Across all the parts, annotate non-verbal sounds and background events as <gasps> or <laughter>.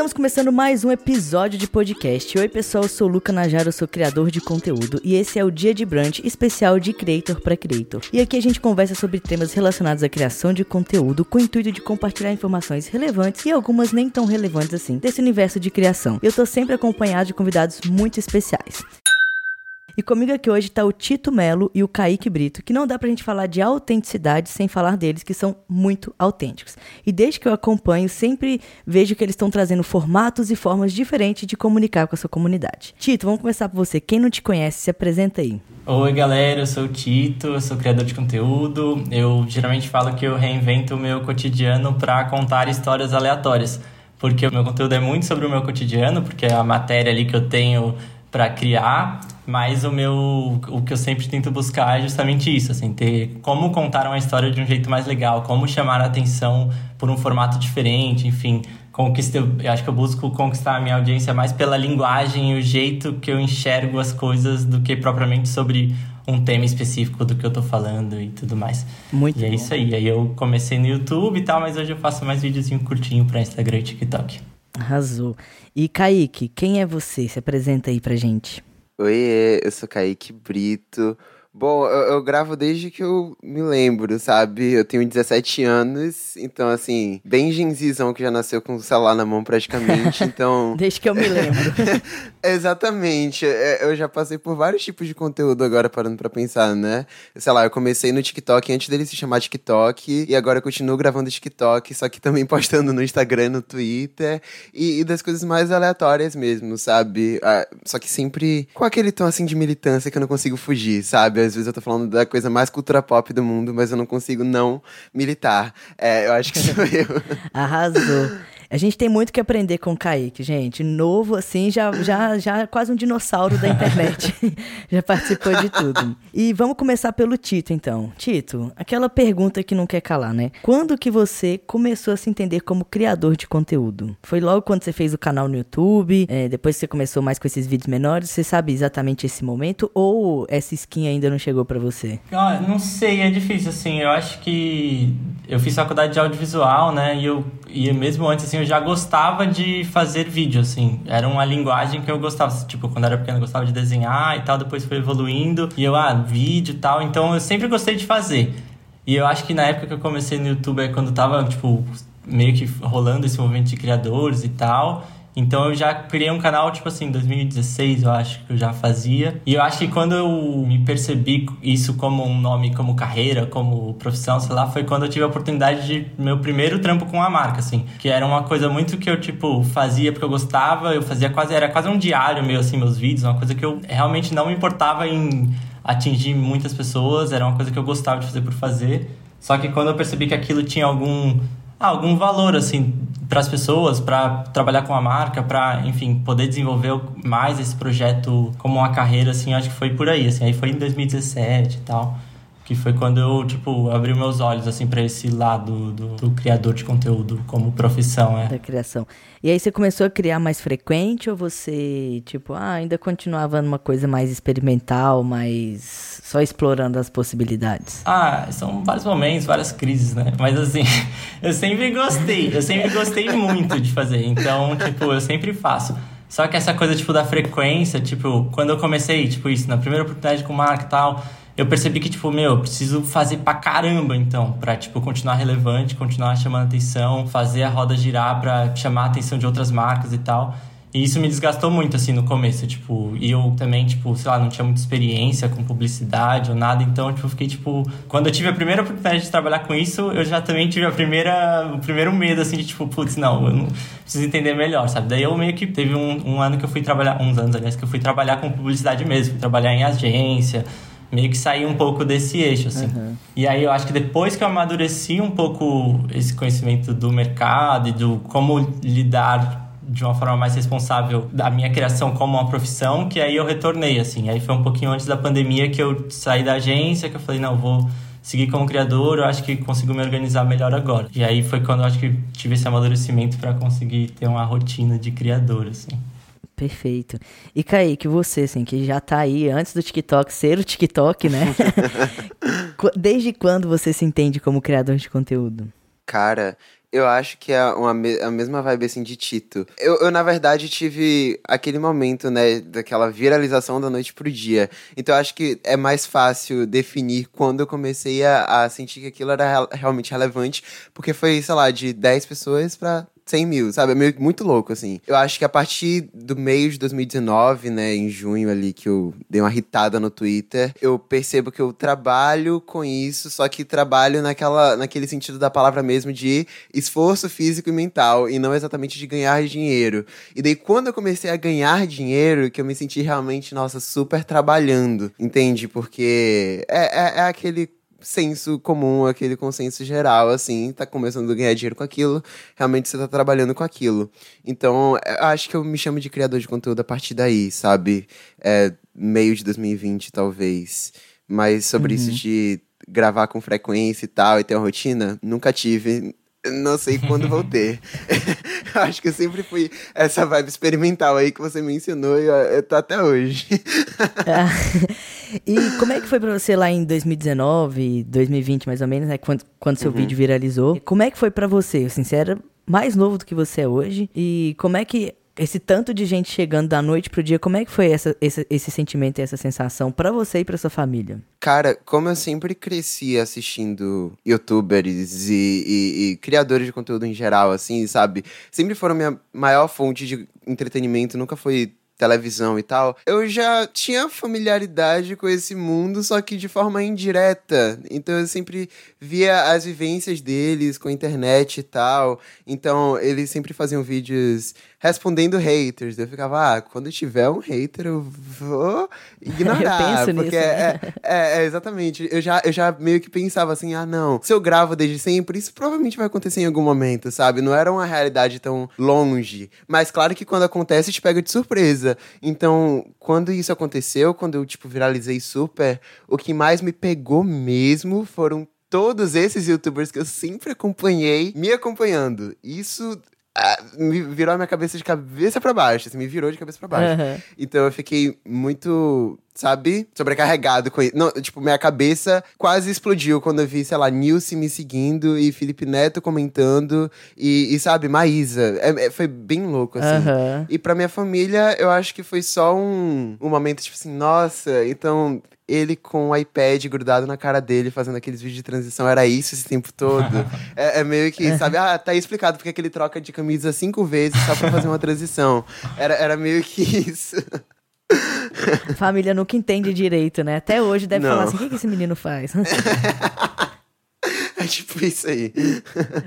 Estamos começando mais um episódio de podcast. Oi, pessoal, eu sou o Luca Najara, eu sou criador de conteúdo e esse é o Dia de Brunch especial de Creator para Creator. E aqui a gente conversa sobre temas relacionados à criação de conteúdo com o intuito de compartilhar informações relevantes e algumas nem tão relevantes assim desse universo de criação. Eu tô sempre acompanhado de convidados muito especiais. E comigo aqui hoje tá o Tito Melo e o Kaique Brito, que não dá pra gente falar de autenticidade sem falar deles, que são muito autênticos. E desde que eu acompanho, sempre vejo que eles estão trazendo formatos e formas diferentes de comunicar com a sua comunidade. Tito, vamos começar por você. Quem não te conhece, se apresenta aí. Oi, galera, eu sou o Tito, eu sou criador de conteúdo. Eu geralmente falo que eu reinvento o meu cotidiano para contar histórias aleatórias, porque o meu conteúdo é muito sobre o meu cotidiano, porque é a matéria ali que eu tenho para criar mas o meu o que eu sempre tento buscar é justamente isso, assim, ter como contar uma história de um jeito mais legal, como chamar a atenção por um formato diferente, enfim, conquistei, eu acho que eu busco conquistar a minha audiência mais pela linguagem e o jeito que eu enxergo as coisas do que propriamente sobre um tema específico do que eu tô falando e tudo mais. Muito E é bom. isso aí. Aí eu comecei no YouTube e tal, mas hoje eu faço mais videozinho curtinho para Instagram e TikTok. Arrasou. E Kaique, quem é você? Se apresenta aí pra gente. Oiê, eu sou Kaique Brito. Bom, eu, eu, gravo desde que eu me lembro, sabe? Eu tenho 17 anos, então, assim, bem genzizão que já nasceu com o celular na mão praticamente, <laughs> então... desde que eu me lembro. <laughs> Exatamente. Eu já passei por vários tipos de conteúdo agora, parando pra pensar, né? Sei lá, eu comecei no TikTok antes dele se chamar TikTok, e agora eu continuo gravando TikTok, só que também <laughs> postando no Instagram, no Twitter, e, e das coisas mais aleatórias mesmo, sabe? Ah, só que sempre com aquele tom, assim, de militância que eu não consigo fugir, sabe? Às vezes eu tô falando da coisa mais cultura pop do mundo, mas eu não consigo não militar. É, eu acho que sou <laughs> eu. Arrasou. A gente tem muito que aprender com o Kaique, gente. Novo, assim, já, já, já quase um dinossauro da internet. <laughs> já participou de tudo. E vamos começar pelo Tito, então. Tito, aquela pergunta que não quer calar, né? Quando que você começou a se entender como criador de conteúdo? Foi logo quando você fez o canal no YouTube? É, depois você começou mais com esses vídeos menores? Você sabe exatamente esse momento? Ou essa skin ainda não chegou para você? Ah, não sei, é difícil, assim. Eu acho que eu fiz faculdade de audiovisual, né? E eu e mesmo antes, assim, eu já gostava de fazer vídeo, assim. Era uma linguagem que eu gostava. Tipo, quando era pequeno, eu gostava de desenhar e tal. Depois foi evoluindo. E eu, ah, vídeo e tal. Então, eu sempre gostei de fazer. E eu acho que na época que eu comecei no YouTube, é quando tava, tipo, meio que rolando esse movimento de criadores e tal. Então eu já criei um canal, tipo assim, em 2016, eu acho que eu já fazia. E eu acho que quando eu me percebi isso como um nome, como carreira, como profissão, sei lá, foi quando eu tive a oportunidade de meu primeiro trampo com a marca, assim. Que era uma coisa muito que eu, tipo, fazia porque eu gostava, eu fazia quase, era quase um diário meu, assim, meus vídeos, uma coisa que eu realmente não me importava em atingir muitas pessoas, era uma coisa que eu gostava de fazer por fazer. Só que quando eu percebi que aquilo tinha algum ah, algum valor assim para as pessoas, para trabalhar com a marca, para, enfim, poder desenvolver mais esse projeto como uma carreira assim, acho que foi por aí, assim, aí foi em 2017 e tal, que foi quando eu, tipo, abri meus olhos assim para esse lado do, do, criador de conteúdo como profissão, é. Da criação. E aí você começou a criar mais frequente ou você, tipo, ah, ainda continuava numa coisa mais experimental, mais só explorando as possibilidades? Ah, são vários momentos, várias crises, né? Mas assim, <laughs> eu sempre gostei, eu sempre gostei muito de fazer. Então, tipo, eu sempre faço. Só que essa coisa, tipo, da frequência, tipo, quando eu comecei, tipo, isso, na primeira oportunidade com marca e tal, eu percebi que, tipo, meu, eu preciso fazer pra caramba, então, pra, tipo, continuar relevante, continuar chamando atenção, fazer a roda girar pra chamar a atenção de outras marcas e tal. E isso me desgastou muito, assim, no começo, tipo, e eu também, tipo, sei lá, não tinha muita experiência com publicidade ou nada, então, tipo, fiquei, tipo... Quando eu tive a primeira oportunidade de trabalhar com isso, eu já também tive a primeira, o primeiro medo, assim, de, tipo, putz, não, eu não preciso entender melhor, sabe? Daí eu meio que teve um, um ano que eu fui trabalhar, uns anos, aliás, que eu fui trabalhar com publicidade mesmo, fui trabalhar em agência, meio que sair um pouco desse eixo, assim. Uhum. E aí eu acho que depois que eu amadureci um pouco esse conhecimento do mercado e do como lidar de uma forma mais responsável da minha criação como uma profissão, que aí eu retornei, assim. Aí foi um pouquinho antes da pandemia que eu saí da agência, que eu falei, não, vou seguir como criador, eu acho que consigo me organizar melhor agora. E aí foi quando eu acho que tive esse amadurecimento para conseguir ter uma rotina de criador, assim. Perfeito. E Kaique, você, assim, que já tá aí antes do TikTok ser o TikTok, né? <laughs> Desde quando você se entende como criador de conteúdo? Cara, eu acho que é uma, a mesma vibe assim de Tito. Eu, eu, na verdade, tive aquele momento, né, daquela viralização da noite pro dia. Então eu acho que é mais fácil definir quando eu comecei a, a sentir que aquilo era realmente relevante, porque foi, sei lá, de 10 pessoas para 100 mil, sabe? É meio, muito louco, assim. Eu acho que a partir do meio de 2019, né, em junho ali, que eu dei uma hitada no Twitter, eu percebo que eu trabalho com isso, só que trabalho naquela, naquele sentido da palavra mesmo de esforço físico e mental, e não exatamente de ganhar dinheiro. E daí, quando eu comecei a ganhar dinheiro, que eu me senti realmente, nossa, super trabalhando, entende? Porque é, é, é aquele senso comum, aquele consenso geral, assim, tá começando a ganhar dinheiro com aquilo, realmente você tá trabalhando com aquilo. Então, eu acho que eu me chamo de criador de conteúdo a partir daí, sabe? É, meio de 2020, talvez. Mas sobre uhum. isso de gravar com frequência e tal, e ter uma rotina, nunca tive. Não sei quando vou ter. <laughs> Acho que eu sempre fui essa vibe experimental aí que você mencionou e eu tô até hoje. <laughs> e como é que foi pra você lá em 2019, 2020 mais ou menos, né? Quando, quando seu uhum. vídeo viralizou. Como é que foi para você? Assim, você era mais novo do que você é hoje. E como é que esse tanto de gente chegando da noite pro dia, como é que foi essa, esse, esse sentimento e essa sensação para você e para sua família? Cara, como eu sempre cresci assistindo youtubers e, e, e, criadores de conteúdo em geral, assim, sabe? Sempre foram minha maior fonte de entretenimento, nunca foi televisão e tal, eu já tinha familiaridade com esse mundo, só que de forma indireta. Então eu sempre via as vivências deles com a internet e tal. Então eles sempre faziam vídeos respondendo haters. Eu ficava, ah, quando tiver um hater, eu vou ignorar. <laughs> eu porque nisso, é, né? é, é, exatamente. Eu já, eu já meio que pensava assim, ah, não, se eu gravo desde sempre, isso provavelmente vai acontecer em algum momento, sabe? Não era uma realidade tão longe. Mas claro que quando acontece, te pega de surpresa. Então, quando isso aconteceu, quando eu, tipo, viralizei super, o que mais me pegou mesmo foram todos esses youtubers que eu sempre acompanhei me acompanhando. Isso me virou a minha cabeça de cabeça para baixo, assim, me virou de cabeça para baixo. Uhum. Então eu fiquei muito, sabe, sobrecarregado com isso. Não, tipo, minha cabeça quase explodiu quando eu vi, sei lá, Nilce me seguindo e Felipe Neto comentando e, e sabe, Maísa. É, é, foi bem louco, assim. Uhum. E pra minha família, eu acho que foi só um, um momento, tipo assim, nossa, então ele com o iPad grudado na cara dele, fazendo aqueles vídeos de transição. Era isso esse tempo todo. <laughs> é, é, meio que, sabe? Ah, tá explicado porque que ele troca de camisa cinco vezes só pra fazer uma transição. Era, era meio que isso. <laughs> Família nunca entende direito, né? Até hoje deve Não. falar assim: o que, que esse menino faz? <laughs> é tipo isso aí.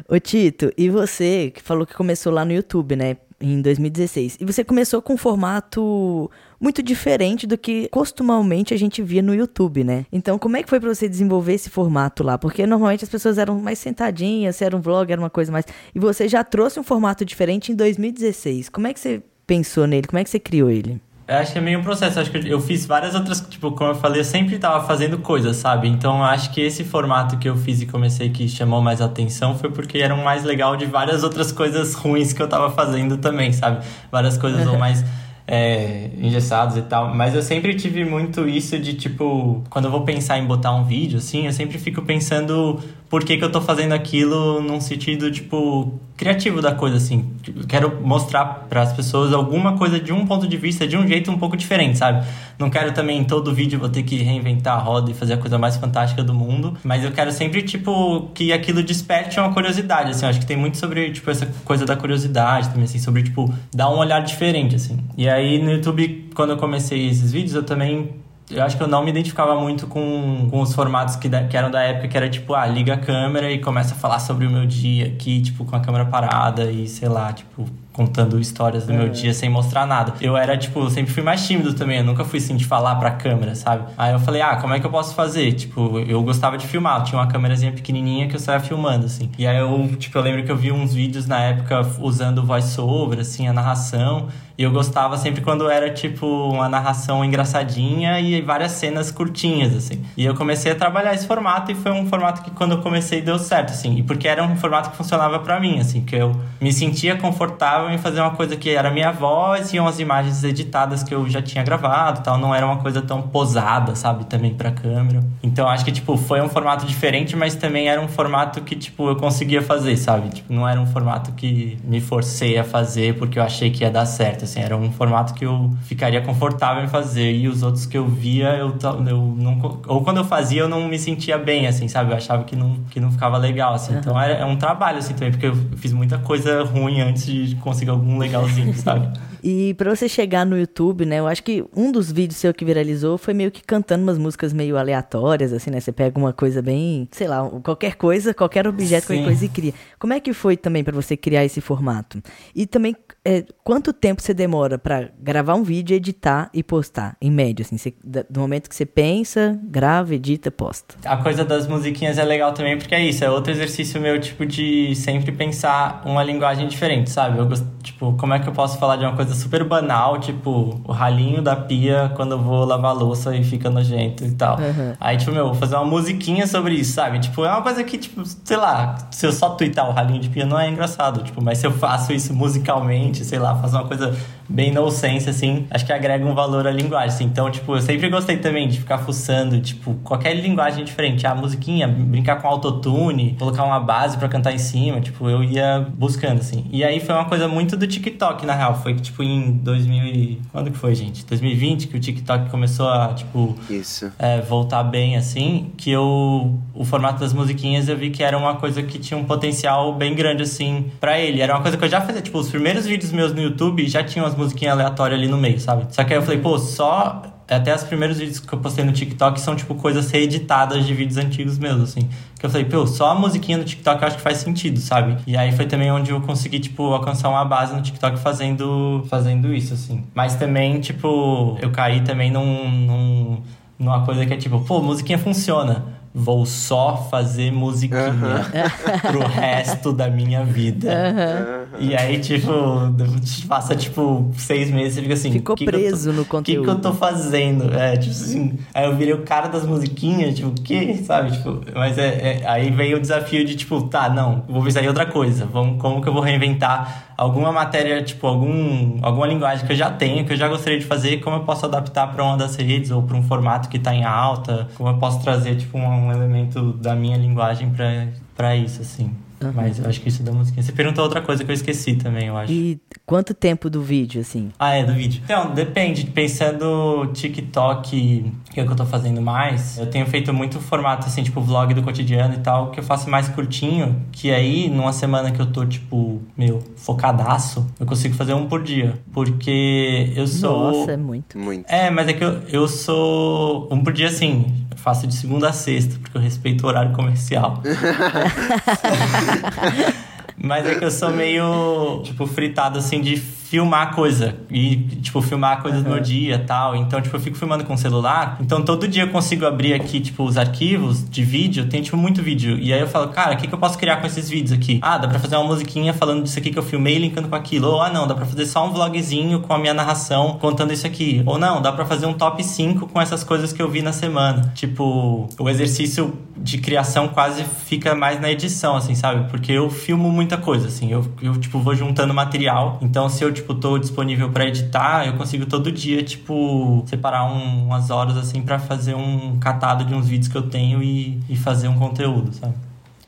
Ô Tito, e você que falou que começou lá no YouTube, né? Em 2016. E você começou com um formato muito diferente do que costumamente a gente via no YouTube, né? Então, como é que foi para você desenvolver esse formato lá? Porque normalmente as pessoas eram mais sentadinhas, se era um vlog, era uma coisa mais. E você já trouxe um formato diferente em 2016. Como é que você pensou nele? Como é que você criou ele? Eu acho que é meio um processo. acho que eu fiz várias outras, tipo, como eu falei, eu sempre tava fazendo coisas, sabe? Então acho que esse formato que eu fiz e comecei que chamou mais atenção foi porque era um mais legal de várias outras coisas ruins que eu tava fazendo também, sabe? Várias coisas ou <laughs> mais é, engessados e tal. Mas eu sempre tive muito isso de, tipo, quando eu vou pensar em botar um vídeo, assim, eu sempre fico pensando por que, que eu tô fazendo aquilo num sentido, tipo, criativo da coisa, assim. Tipo, quero mostrar para as pessoas alguma coisa de um ponto de vista, de um jeito um pouco diferente, sabe? Não quero também em todo vídeo vou ter que reinventar a roda e fazer a coisa mais fantástica do mundo, mas eu quero sempre, tipo, que aquilo desperte uma curiosidade, assim. Eu acho que tem muito sobre, tipo, essa coisa da curiosidade também, assim, sobre, tipo, dar um olhar diferente, assim. E aí no YouTube, quando eu comecei esses vídeos, eu também eu acho que eu não me identificava muito com, com os formatos que, da, que eram da época, que era tipo, ah, liga a câmera e começa a falar sobre o meu dia aqui, tipo, com a câmera parada e sei lá, tipo, contando histórias do é. meu dia sem mostrar nada. Eu era, tipo, sempre fui mais tímido também, eu nunca fui assim de falar pra câmera, sabe? Aí eu falei, ah, como é que eu posso fazer? Tipo, eu gostava de filmar, eu tinha uma câmerazinha pequenininha que eu saia filmando, assim. E aí eu, tipo, eu lembro que eu vi uns vídeos na época usando voice-over, assim, a narração. E eu gostava sempre quando era, tipo, uma narração engraçadinha e várias cenas curtinhas, assim. E eu comecei a trabalhar esse formato e foi um formato que quando eu comecei deu certo, assim. E porque era um formato que funcionava para mim, assim, que eu me sentia confortável confortável em fazer uma coisa que era minha voz e umas imagens editadas que eu já tinha gravado tal. Não era uma coisa tão posada, sabe? Também pra câmera. Então acho que, tipo, foi um formato diferente, mas também era um formato que, tipo, eu conseguia fazer, sabe? Tipo, não era um formato que me forcei a fazer porque eu achei que ia dar certo, assim. Era um formato que eu ficaria confortável em fazer. E os outros que eu via, eu, eu não... Ou quando eu fazia, eu não me sentia bem, assim, sabe? Eu achava que não, que não ficava legal, assim. Então era, é um trabalho, assim, também, porque eu fiz muita coisa ruim antes de conseguir algum legalzinho, <laughs> sabe? E para você chegar no YouTube, né? Eu acho que um dos vídeos seu que viralizou foi meio que cantando umas músicas meio aleatórias, assim, né? Você pega uma coisa bem, sei lá, qualquer coisa, qualquer objeto, Sim. qualquer coisa e cria. Como é que foi também para você criar esse formato? E também, é, quanto tempo você demora para gravar um vídeo, editar e postar, em média, assim? Você, do momento que você pensa, grava, edita, posta. A coisa das musiquinhas é legal também, porque é isso, é outro exercício meu, tipo, de sempre pensar uma linguagem diferente, sabe? Eu gosto, tipo, como é que eu posso falar de uma coisa super banal, tipo, o ralinho da pia quando eu vou lavar louça e fica nojento e tal. Uhum. Aí, tipo, meu, vou fazer uma musiquinha sobre isso, sabe? Tipo, é uma coisa que, tipo, sei lá, se eu só twittar o ralinho de pia não é engraçado, tipo, mas se eu faço isso musicalmente, sei lá, faço uma coisa bem no sense, assim, acho que agrega um valor à linguagem, assim. Então, tipo, eu sempre gostei também de ficar fuçando, tipo, qualquer linguagem diferente. Ah, musiquinha, brincar com autotune, colocar uma base para cantar em cima, tipo, eu ia buscando, assim. E aí foi uma coisa muito do TikTok, na real. Foi que, tipo, em 2000 e... Quando que foi, gente? 2020, que o TikTok começou a, tipo... Isso. É, voltar bem, assim, que eu... O formato das musiquinhas eu vi que era uma coisa que tinha um potencial bem grande, assim, para ele. Era uma coisa que eu já fazia, tipo, os primeiros vídeos meus no YouTube já tinham as musiquinhas aleatórias ali no meio, sabe? Só que aí eu falei, pô, só até os primeiros vídeos que eu postei no TikTok são, tipo, coisas reeditadas de vídeos antigos meus, assim. Que eu falei, pô, só a musiquinha no TikTok eu acho que faz sentido, sabe? E aí foi também onde eu consegui, tipo, alcançar uma base no TikTok fazendo, fazendo isso, assim. Mas também, tipo, eu caí também num, num, numa coisa que é tipo, pô, musiquinha funciona vou só fazer musiquinha uhum. pro resto da minha vida. Uhum. E aí, <laughs> tipo, <laughs> passa, tipo, seis meses e fica assim... Ficou que preso que no conteúdo. O que, que eu tô fazendo? É, tipo assim... Aí eu virei o cara das musiquinhas, tipo, o quê? Sabe? Tipo, mas é, é, Aí veio o desafio de, tipo, tá, não, vou pensar em outra coisa. Vamos, como que eu vou reinventar alguma matéria, tipo, algum, alguma linguagem que eu já tenho, que eu já gostaria de fazer, como eu posso adaptar para uma das redes ou para um formato que tá em alta, como eu posso trazer, tipo, um elemento da minha linguagem para isso, assim. Uhum. Mas eu acho que isso da musiquinha. Você perguntou outra coisa que eu esqueci também, eu acho. E quanto tempo do vídeo, assim? Ah, é, do vídeo. Então, depende. Pensando TikTok, que é o que eu tô fazendo mais, eu tenho feito muito formato, assim, tipo, vlog do cotidiano e tal, que eu faço mais curtinho, que aí, numa semana que eu tô, tipo, meu, focadaço, eu consigo fazer um por dia. Porque eu sou. Nossa, é muito. Muito. É, mas é que eu, eu sou. Um por dia, assim, faço de segunda a sexta, porque eu respeito o horário comercial. <laughs> Mas é que eu sou meio, tipo, fritado assim de filmar coisa. E, tipo, filmar coisas uhum. do meu dia e tal. Então, tipo, eu fico filmando com o celular. Então, todo dia eu consigo abrir aqui, tipo, os arquivos de vídeo. Tem, tipo, muito vídeo. E aí eu falo, cara, o que, que eu posso criar com esses vídeos aqui? Ah, dá pra fazer uma musiquinha falando disso aqui que eu filmei, linkando com aquilo. Ou, ah, não, dá pra fazer só um vlogzinho com a minha narração contando isso aqui. Ou não, dá pra fazer um top 5 com essas coisas que eu vi na semana. Tipo, o exercício de criação quase fica mais na edição, assim, sabe? Porque eu filmo muita coisa, assim. Eu, eu tipo, vou juntando material. Então, se eu, tipo, tipo, tô disponível para editar, eu consigo todo dia, tipo, separar um, umas horas, assim, para fazer um catado de uns vídeos que eu tenho e, e fazer um conteúdo, sabe?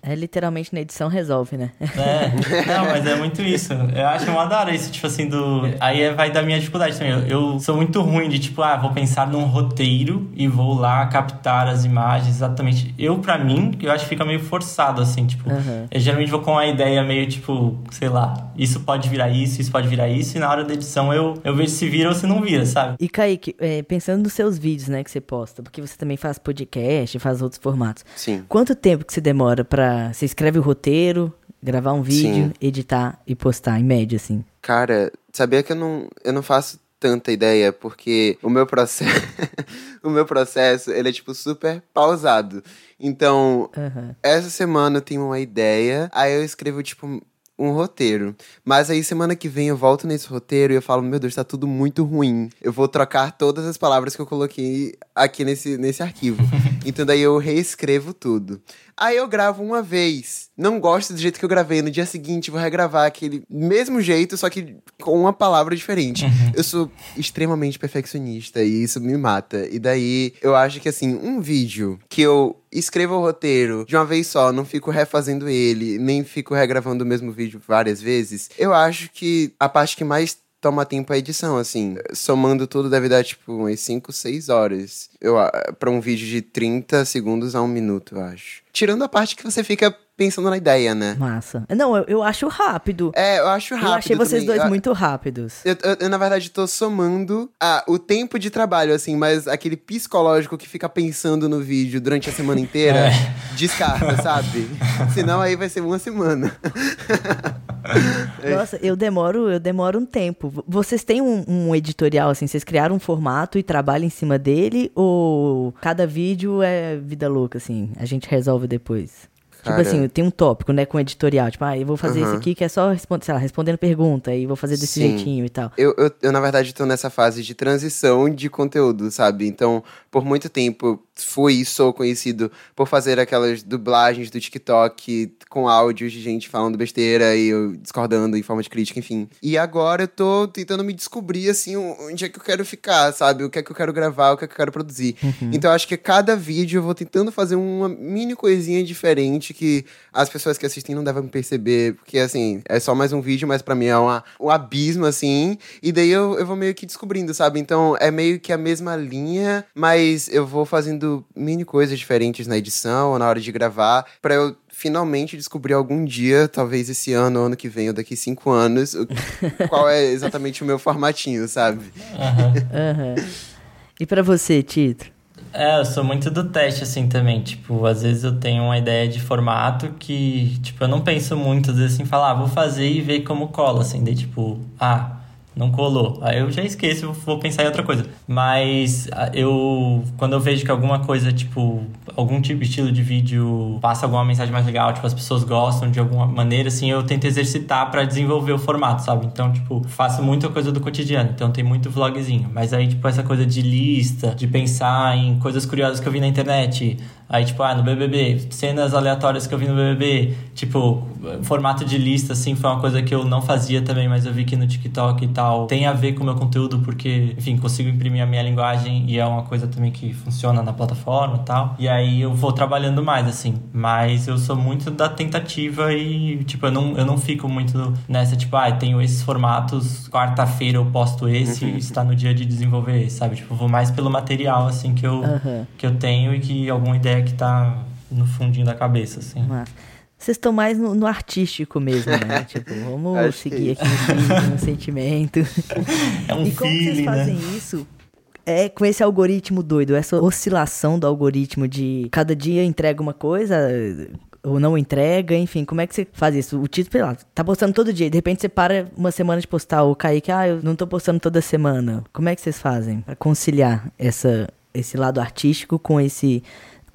É literalmente na edição resolve, né? É, não, mas é muito isso. Eu acho uma da hora isso, tipo assim, do. Aí é, vai da minha dificuldade também. Eu, eu, sou muito ruim de, tipo, ah, vou pensar num roteiro e vou lá captar as imagens exatamente. Eu, pra mim, eu acho que fica meio forçado, assim, tipo. Uhum. Eu geralmente vou com uma ideia meio, tipo, sei lá, isso pode virar isso, isso pode virar isso, e na hora da edição eu, eu vejo se vira ou se não vira, sabe? E Kaique, é, pensando nos seus vídeos, né, que você posta, porque você também faz podcast, faz outros formatos. Sim. Quanto tempo que você demora pra você escreve o roteiro, gravar um vídeo, Sim. editar e postar, em média, assim? Cara, sabia que eu não, eu não faço tanta ideia, porque o meu processo, <laughs> o meu processo, ele é tipo super pausado. Então, uhum. essa semana eu tenho uma ideia, aí eu escrevo tipo um roteiro. Mas aí semana que vem eu volto nesse roteiro e eu falo, meu Deus, tá tudo muito ruim. Eu vou trocar todas as palavras que eu coloquei aqui nesse, nesse arquivo. <laughs> então daí eu reescrevo tudo. Aí eu gravo uma vez. Não gosto do jeito que eu gravei. No dia seguinte, vou regravar aquele mesmo jeito, só que com uma palavra diferente. Uhum. Eu sou extremamente perfeccionista e isso me mata. E daí eu acho que assim, um vídeo que eu escrevo o roteiro de uma vez só, não fico refazendo ele, nem fico regravando o mesmo vídeo várias vezes. Eu acho que a parte que mais toma tempo a edição, assim. Somando tudo, deve dar, tipo, umas 5, 6 horas. Eu, pra um vídeo de 30 segundos a um minuto, eu acho. Tirando a parte que você fica pensando na ideia, né? Massa. Não, eu, eu acho rápido. É, eu acho rápido. Eu achei vocês também. dois eu, muito rápidos. Eu, eu, na verdade, tô somando ah, o tempo de trabalho, assim, mas aquele psicológico que fica pensando no vídeo durante a semana inteira, é. descarta, <laughs> sabe? Senão aí vai ser uma semana. Nossa, eu demoro, eu demoro um tempo. Vocês têm um, um, editorial, assim, vocês criaram um formato e trabalham em cima dele? Ou cada vídeo é vida louca, assim, a gente resolve depois? Tipo assim, tem um tópico, né, com editorial. Tipo, ah, eu vou fazer uhum. esse aqui que é só sei lá, respondendo pergunta e vou fazer desse Sim. jeitinho e tal. Eu, eu, eu, na verdade, tô nessa fase de transição de conteúdo, sabe? Então, por muito tempo, fui e sou conhecido por fazer aquelas dublagens do TikTok com áudios de gente falando besteira e eu discordando em forma de crítica, enfim. E agora eu tô tentando me descobrir, assim, onde é que eu quero ficar, sabe? O que é que eu quero gravar, o que é que eu quero produzir. Uhum. Então, acho que cada vídeo eu vou tentando fazer uma mini coisinha diferente que as pessoas que assistem não devem perceber, porque, assim, é só mais um vídeo, mas para mim é uma, um abismo, assim, e daí eu, eu vou meio que descobrindo, sabe? Então, é meio que a mesma linha, mas eu vou fazendo mini coisas diferentes na edição ou na hora de gravar, para eu finalmente descobrir algum dia, talvez esse ano, ano que vem ou daqui cinco anos, <laughs> qual é exatamente o meu formatinho, sabe? Uhum. uhum. E para você, Tito? É, eu sou muito do teste, assim, também. Tipo, às vezes eu tenho uma ideia de formato que, tipo, eu não penso muito, às vezes, assim, falar, ah, vou fazer e ver como cola, assim. Daí, tipo, ah, não colou. Aí eu já esqueço, vou pensar em outra coisa. Mas eu, quando eu vejo que alguma coisa, tipo, algum tipo de estilo de vídeo passa alguma mensagem mais legal, tipo, as pessoas gostam de alguma maneira, assim, eu tento exercitar para desenvolver o formato, sabe? Então, tipo, faço muita coisa do cotidiano, então tem muito vlogzinho. Mas aí, tipo, essa coisa de lista, de pensar em coisas curiosas que eu vi na internet, Aí, tipo, ah, no BBB, cenas aleatórias que eu vi no BBB, tipo, formato de lista, assim, foi uma coisa que eu não fazia também, mas eu vi que no TikTok e tal tem a ver com o meu conteúdo, porque, enfim, consigo imprimir a minha linguagem e é uma coisa também que funciona na plataforma e tal. E aí eu vou trabalhando mais, assim, mas eu sou muito da tentativa e, tipo, eu não, eu não fico muito nessa, tipo, ah, tenho esses formatos, quarta-feira eu posto esse e está no dia de desenvolver esse, sabe? Tipo, eu vou mais pelo material, assim, que eu, uhum. que eu tenho e que alguma ideia que tá no fundinho da cabeça, assim. Mas vocês estão mais no, no, artístico mesmo, né? <laughs> tipo, vamos Acho seguir aqui no, no sentimento. <laughs> É um E como feeling, vocês fazem né? isso? É com esse algoritmo doido, essa oscilação do algoritmo de cada dia entrega uma coisa ou não entrega, enfim, como é que você faz isso? O título, sei lá, tá postando todo dia, de repente você para uma semana de postar, ou Kaique, ah, eu não tô postando toda semana. Como é que vocês fazem para conciliar essa, esse lado artístico com esse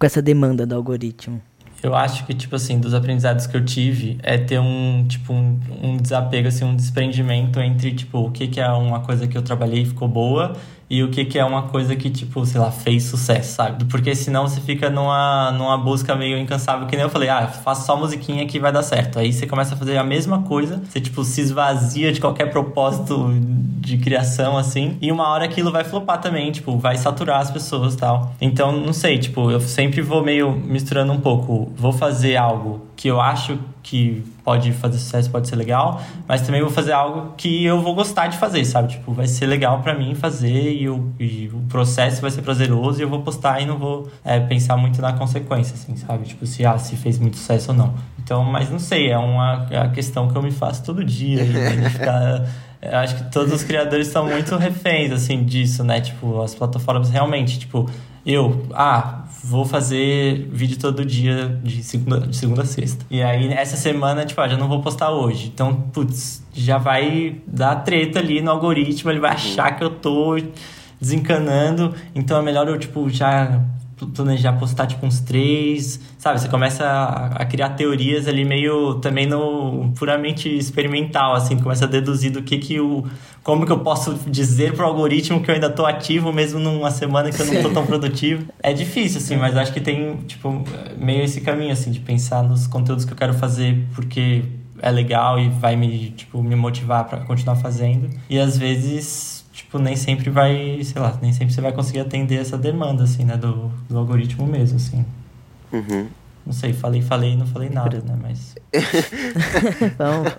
com essa demanda do algoritmo? Eu acho que, tipo assim, dos aprendizados que eu tive é ter um, tipo, um, um desapego, assim, um desprendimento entre, tipo, o que, que é uma coisa que eu trabalhei e ficou boa e o que, que é uma coisa que, tipo, sei lá, fez sucesso, sabe? Porque senão você fica numa, numa busca meio incansável, que nem eu falei, ah, faço só musiquinha que vai dar certo. Aí você começa a fazer a mesma coisa, você, tipo, se esvazia de qualquer propósito de criação, assim, e uma hora aquilo vai flopar também, tipo, vai saturar as pessoas tal. Então, não sei, tipo, eu sempre vou meio misturando um pouco, vou fazer algo que eu acho que pode fazer sucesso, pode ser legal, mas também vou fazer algo que eu vou gostar de fazer, sabe? Tipo, vai ser legal para mim fazer e, eu, e, o processo vai ser prazeroso e eu vou postar e não vou é, pensar muito na consequência, assim, sabe? Tipo, se, ah, se fez muito sucesso ou não. Então, mas não sei, é uma é a questão que eu me faço todo dia, ficar... <laughs> Eu acho que todos os criadores estão muito reféns, assim, disso, né? Tipo, as plataformas realmente, tipo, eu, ah, vou fazer vídeo todo dia de segunda, de segunda a sexta. E aí, essa semana, tipo, ah, já não vou postar hoje. Então, putz, já vai dar treta ali no algoritmo, ele vai achar que eu tô desencanando. Então, é melhor eu, tipo, já planejar postar tipo uns três, sabe? Você começa a, a, criar teorias ali meio também no puramente experimental, assim, começa a deduzir do que que o como que eu posso dizer pro algoritmo que eu ainda tô ativo mesmo numa semana que eu não tô tão produtivo. É difícil assim, mas acho que tem tipo meio esse caminho assim de pensar nos conteúdos que eu quero fazer porque é legal e vai me tipo me motivar para continuar fazendo. E às vezes tipo, nem sempre vai, sei lá, nem sempre você vai conseguir atender essa demanda, assim, né, do, do algoritmo mesmo, assim. Uhum. Não sei, falei, falei não falei nada, né, mas... <laughs> <laughs> Vamos.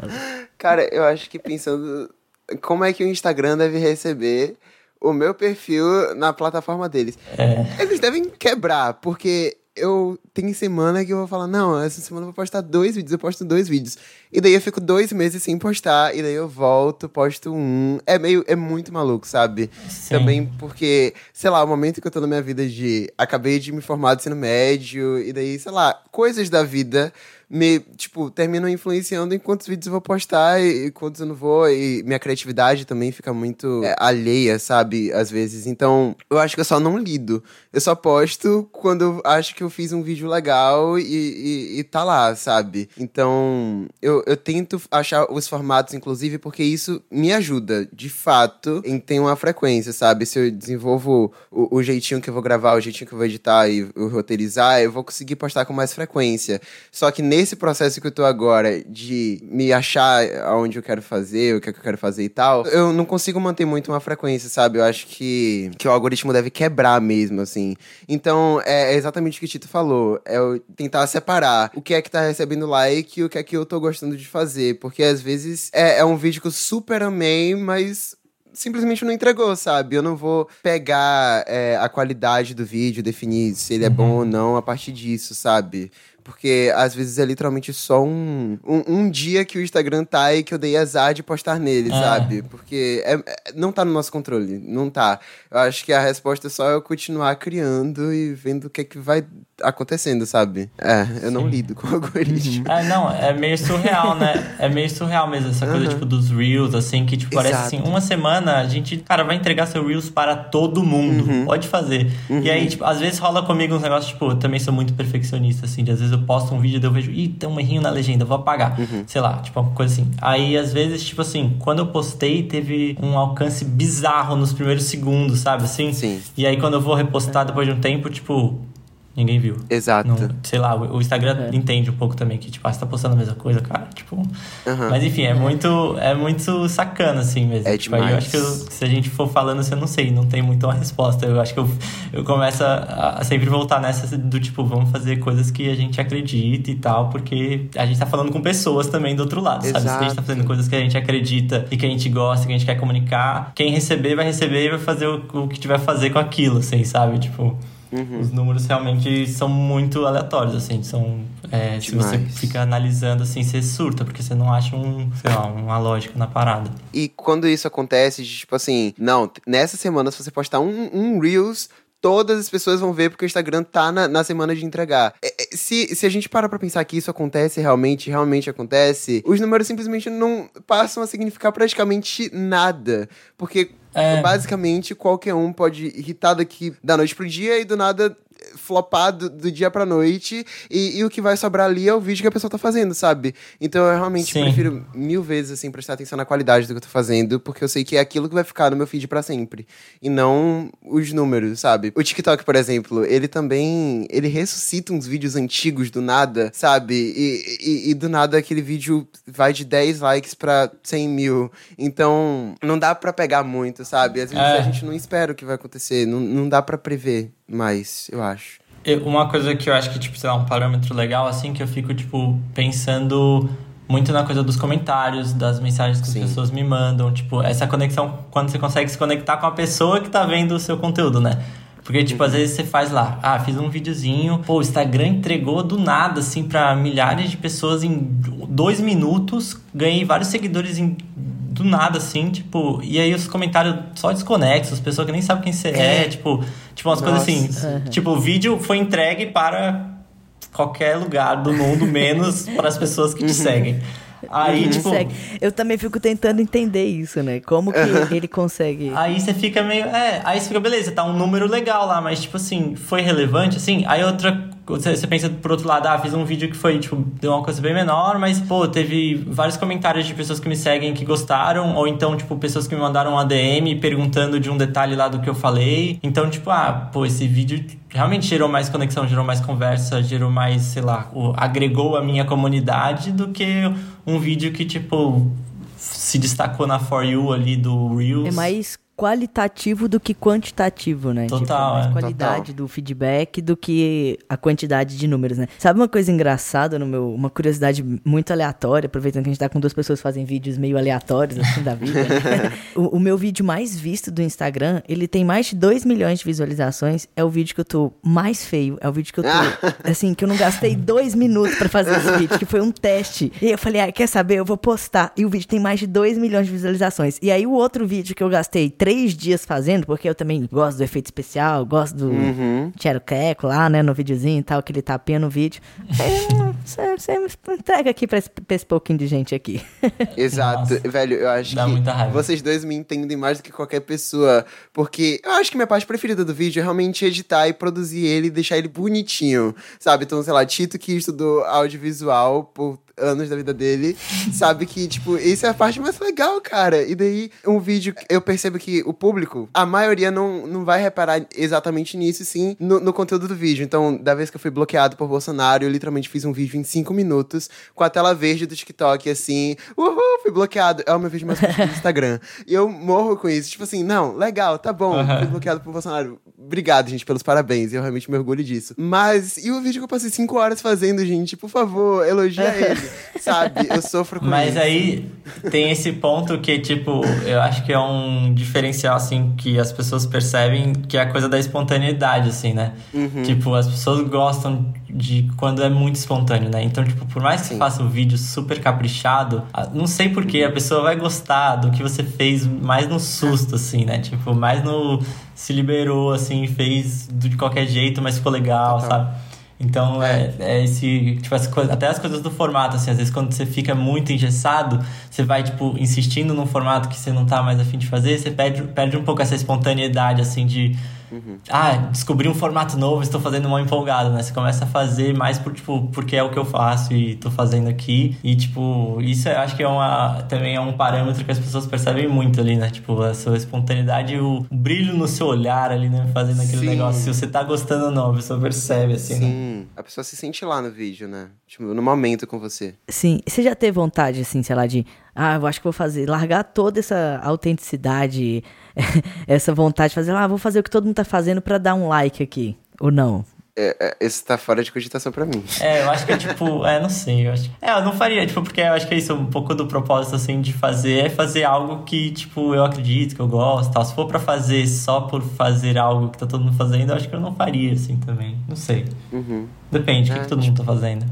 Cara, eu acho que pensando como é que o Instagram deve receber o meu perfil na plataforma deles. É. Eles devem quebrar, porque eu tenho semana que eu vou falar, não, essa semana eu vou postar dois vídeos, eu posto dois vídeos. E daí eu fico dois meses sem postar, e daí eu volto, posto um. É meio, é muito maluco, sabe? Sim. Também porque, sei lá, o momento que eu tô na minha vida de acabei de me formar do ensino médio, e daí, sei lá, coisas da vida me, tipo, terminam influenciando em quantos vídeos eu vou postar e, e quantos eu não vou. E minha criatividade também fica muito é, alheia, sabe? Às vezes. Então, eu acho que eu só não lido. Eu só posto quando eu acho que eu fiz um vídeo legal e, e, e tá lá, sabe? Então, eu, eu tento achar os formatos, inclusive, porque isso me ajuda, de fato, em ter uma frequência, sabe? Se eu desenvolvo o, o jeitinho que eu vou gravar, o jeitinho que eu vou editar e roteirizar, eu vou conseguir postar com mais frequência. Só que nesse nesse processo que eu tô agora de me achar aonde eu quero fazer, o que, é que eu quero fazer e tal, eu não consigo manter muito uma frequência, sabe? Eu acho que, que o algoritmo deve quebrar mesmo, assim. Então, é, é exatamente o que o Tito falou. É eu tentar separar o que é que tá recebendo like e o que é que eu tô gostando de fazer. Porque às vezes é, é um vídeo que eu super amei, mas simplesmente não entregou, sabe? Eu não vou pegar é, a qualidade do vídeo, definir se ele é bom ou não a partir disso, sabe? Porque às vezes é literalmente só um, um, um, dia que o Instagram tá e que eu dei azar de postar nele, é. sabe? Porque é, é, não tá no nosso controle, não tá. Eu acho que a resposta é só eu continuar criando e vendo o que é que vai acontecendo, sabe? É, eu Sim. não lido com <laughs> o algoritmo. É, não, é meio surreal, né? É meio surreal mesmo, essa coisa, tipo, dos Reels, assim, que, tipo, parece assim, uma semana a gente, cara, vai entregar seu Reels para todo mundo. Uhum. Pode fazer. Uhum. E aí, tipo, às vezes rola comigo uns negócios, tipo, eu também sou muito perfeccionista, assim, de às vezes eu posto um vídeo e eu vejo, ih, tem um errinho na legenda, vou apagar. Uhum. Sei lá, tipo, uma coisa assim. Aí, às vezes, tipo assim, quando eu postei, teve um alcance bizarro nos primeiros segundos, sabe? Assim? Sim. E aí, quando eu vou repostar depois de um tempo, tipo, Ninguém viu. Exato. Não, sei lá, o Instagram é. entende um pouco também que, tipo, ah, você tá postando a mesma coisa, cara. Tipo. Uhum. Mas enfim, é muito, é muito sacana, assim mesmo. É tipo, demais. eu acho que eu, se a gente for falando, assim, eu não sei, não tem muito uma resposta. Eu acho que eu, eu começo a, a, sempre voltar nessa do tipo, vamos fazer coisas que a gente acredita e tal, porque a gente tá falando com pessoas também do outro lado, Exato. sabe? Se a gente tá fazendo coisas que a gente acredita e que a gente gosta, que a gente quer comunicar, quem receber vai receber e vai fazer o, o que tiver a fazer com aquilo, assim, sabe? Tipo. Uhum. Os números realmente são muito aleatórios, assim, são... É, se você fica analisando, assim, você surta, porque você não acha um, sei lá, uma lógica na parada. E quando isso acontece, tipo assim, não, nessa semana, se você postar um, um Reels, todas as pessoas vão ver porque o Instagram tá na, na semana de entregar. É, é, se, se a gente para pra pensar que isso acontece realmente, realmente acontece, os números simplesmente não passam a significar praticamente nada. Porque é. Basicamente, qualquer um pode irritar daqui da noite pro dia e do nada flopar do, do dia pra noite e, e, o que vai sobrar ali é o vídeo que a pessoa tá fazendo, sabe? Então eu realmente Sim. prefiro mil vezes, assim, prestar atenção na qualidade do que eu tô fazendo, porque eu sei que é aquilo que vai ficar no meu feed para sempre. E não os números, sabe? O TikTok, por exemplo, ele também, ele ressuscita uns vídeos antigos do nada, sabe? E, e, e do nada aquele vídeo vai de 10 likes pra 100 mil. Então, não dá para pegar muito, sabe? Às vezes é. a gente não espera o que vai acontecer, não, não dá para prever mais, eu acho. Uma coisa que eu acho que, tipo, sei lá, um parâmetro legal, assim, que eu fico, tipo, pensando muito na coisa dos comentários, das mensagens que Sim. as pessoas me mandam. Tipo, essa conexão, quando você consegue se conectar com a pessoa que tá vendo o seu conteúdo, né? Porque, tipo, uhum. às vezes você faz lá, ah, fiz um videozinho, pô, o Instagram entregou do nada, assim, para milhares de pessoas em dois minutos, ganhei vários seguidores em do nada, assim, tipo, e aí os comentários só desconexos, pessoas que nem sabem quem você é, é tipo, tipo umas Nossa. coisas assim. Uhum. Tipo, o vídeo foi entregue para qualquer lugar do mundo, menos para as pessoas que te uhum. seguem. Aí, tipo. Consegue. Eu também fico tentando entender isso, né? Como que <laughs> ele consegue. Aí você fica meio. É, aí você fica, beleza, tá um número legal lá, mas tipo assim, foi relevante, assim. Aí outra você, pensa por outro lado, ah, fiz um vídeo que foi, tipo, deu uma coisa bem menor, mas, pô, teve vários comentários de pessoas que me seguem que gostaram, ou então, tipo, pessoas que me mandaram um ADM perguntando de um detalhe lá do que eu falei. Então, tipo, ah, pô, esse vídeo realmente gerou mais conexão, gerou mais conversa, gerou mais, sei lá, agregou a minha comunidade do que um vídeo que, tipo, se destacou na For You ali do Reels. É mais qualitativo do que quantitativo, né? Total, tipo, mais é. qualidade Total. do feedback do que a quantidade de números, né? Sabe uma coisa engraçada no meu, uma curiosidade muito aleatória, aproveitando que a gente tá com duas pessoas que fazem vídeos meio aleatórios assim da vida. Né? <laughs> o, o, meu vídeo mais visto do Instagram, ele tem mais de 2 milhões de visualizações, é o vídeo que eu tô mais feio, é o vídeo que eu tô <laughs> assim, que eu não gastei dois minutos para fazer esse vídeo, que foi um teste. E eu falei, ah, quer saber? Eu vou postar. E o vídeo tem mais de 2 milhões de visualizações. E aí o outro vídeo que eu gastei 3 três dias fazendo, porque eu também gosto do efeito especial, gosto do uhum. Queco lá, né, no videozinho e tal, aquele tapinha no vídeo. <laughs> Você, você entrega aqui pra esse, pra esse, pouquinho de gente aqui. <laughs> Exato. Nossa, Velho, eu acho que vocês dois me entendem mais do que qualquer pessoa, porque eu acho que minha parte preferida do vídeo é realmente editar e produzir ele e deixar ele bonitinho, sabe? Então, sei lá, Tito que estudou audiovisual por anos da vida dele, <laughs> sabe que, tipo, isso é a parte mais legal, cara. E daí, um vídeo, eu percebo que o público, a maioria não, não vai reparar exatamente nisso, sim, no, no conteúdo do vídeo. Então, da vez que eu fui bloqueado por Bolsonaro, eu literalmente fiz um vídeo em cinco minutos, com a tela verde do TikTok, assim, uhul, fui bloqueado. É o meu vídeo mais curtido do Instagram. <laughs> E eu morro com isso. Tipo assim, não, legal, tá bom, uhum. fui bloqueado por Bolsonaro. Obrigado, gente, pelos parabéns. Eu realmente me orgulho disso. Mas, e o vídeo que eu passei cinco horas fazendo, gente? Por favor, elogia <laughs> ele. <laughs> Sabe? Eu sofro com Mas isso. Mas aí tem esse ponto que, tipo, eu acho que é um diferencial, assim, que as pessoas percebem, que é a coisa da espontaneidade, assim, né? Uhum. Tipo, as pessoas gostam de quando é muito espontâneo, né? Então, tipo, por mais que Sim. você faça um vídeo super caprichado, não sei porquê, a pessoa vai gostar do que você fez mais no susto, assim, né? Tipo, mais no. Se liberou, assim, fez de qualquer jeito, mas ficou legal, Total. sabe? Então é, é esse. Tipo, as coisas, até as coisas do formato, assim, às vezes quando você fica muito engessado, você vai, tipo, insistindo num formato que você não tá mais afim de fazer, você perde, perde um pouco essa espontaneidade, assim, de Uhum. Ah, descobri um formato novo, estou fazendo uma empolgada, né? Você começa a fazer mais por, tipo, porque é o que eu faço e estou fazendo aqui. E, tipo, isso eu acho que é uma, também é um parâmetro que as pessoas percebem muito ali, né? Tipo, a sua espontaneidade e o brilho no seu olhar ali, né? Fazendo aquele Sim. negócio. Se você tá gostando ou não, a pessoa percebe, assim, né? Sim, né? a pessoa se sente lá no vídeo, né? Tipo, no momento com você. Sim. Você já teve vontade, assim, sei lá, de ah, eu acho que vou fazer, largar toda essa autenticidade, <laughs> essa vontade de fazer, ah, vou fazer o que todo mundo tá fazendo para dar um like aqui, ou não? É, é, esse tá fora de cogitação pra mim. É, eu acho que é tipo, <laughs> é, não sei, eu acho. É, eu não faria, tipo, porque eu acho que é isso, um pouco do propósito, assim, de fazer, é fazer algo que, tipo, eu acredito, que eu gosto tal. Se for pra fazer só por fazer algo que tá todo mundo fazendo, eu acho que eu não faria, assim, também. Não sei. Uhum. Depende, o é, que, que todo tipo... mundo tá fazendo.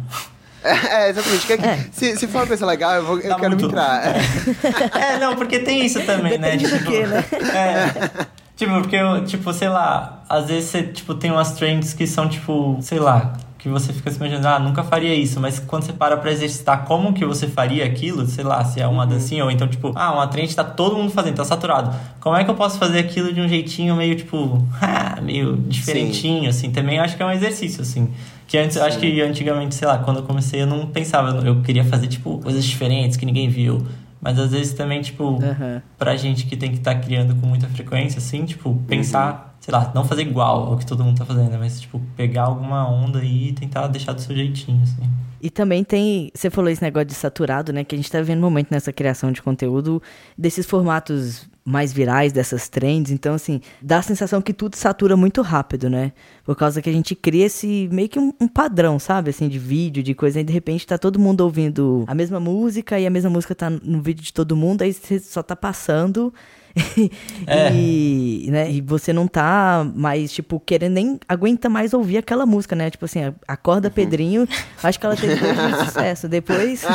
É, é exatamente. É. Se, se for uma coisa legal, eu, vou, eu quero muito... entrar. É. é. não, porque tem isso também, né? Depende né? Tipo, quê, né? É. Tipo, porque eu, tipo, sei lá, às vezes você, tipo, tem umas trends que são, tipo, sei lá, que você fica se imaginando, ah, nunca faria isso, mas quando você para pra exercitar como que você faria aquilo, sei lá, se é uma uhum. dancinha, ou então, tipo, ah, uma trend tá todo mundo fazendo, tá saturado. Como é que eu posso fazer aquilo de um jeitinho meio, tipo, ah, <laughs> meio diferentinho, Sim. assim? Também acho que é um exercício, assim. Que antes, Sim. acho que antigamente, sei lá, quando eu comecei eu não pensava, eu queria fazer, tipo, coisas diferentes que ninguém viu. Mas às vezes também, tipo, uhum. pra gente que tem que estar tá criando com muita frequência, assim, tipo, pensar, uhum. Sei lá, não fazer igual ao que todo mundo tá fazendo, mas, tipo, pegar alguma onda e tentar deixar do seu jeitinho, assim. E também tem, você falou esse negócio de saturado, né? Que a gente tá vendo um momento nessa criação de conteúdo desses formatos mais virais, dessas trends. Então, assim, dá a sensação que tudo satura muito rápido, né? Por causa que a gente cria esse meio que um, um padrão, sabe? Assim, de vídeo, de coisa. E de repente tá todo mundo ouvindo a mesma música e a mesma música tá no vídeo de todo mundo. Aí você só tá passando <laughs> é. e, né, e você não tá mais, tipo, querendo nem aguenta mais ouvir aquela música, né? Tipo assim, acorda uhum. Pedrinho, acho que ela teve muito <laughs> sucesso. Depois,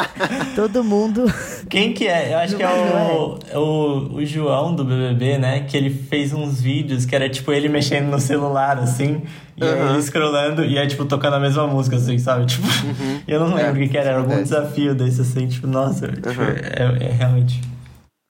todo mundo. <laughs> Quem que é? Eu acho que é o, é o, o João do BBB, né? Que ele fez uns vídeos que era tipo ele mexendo no celular, assim. E uhum. aí ele scrollando e aí, tipo, tocando a mesma música, assim, sabe? Tipo, uhum. eu não lembro o é, que, era, era algum desafio desse, assim, tipo, nossa, tipo, é, é realmente.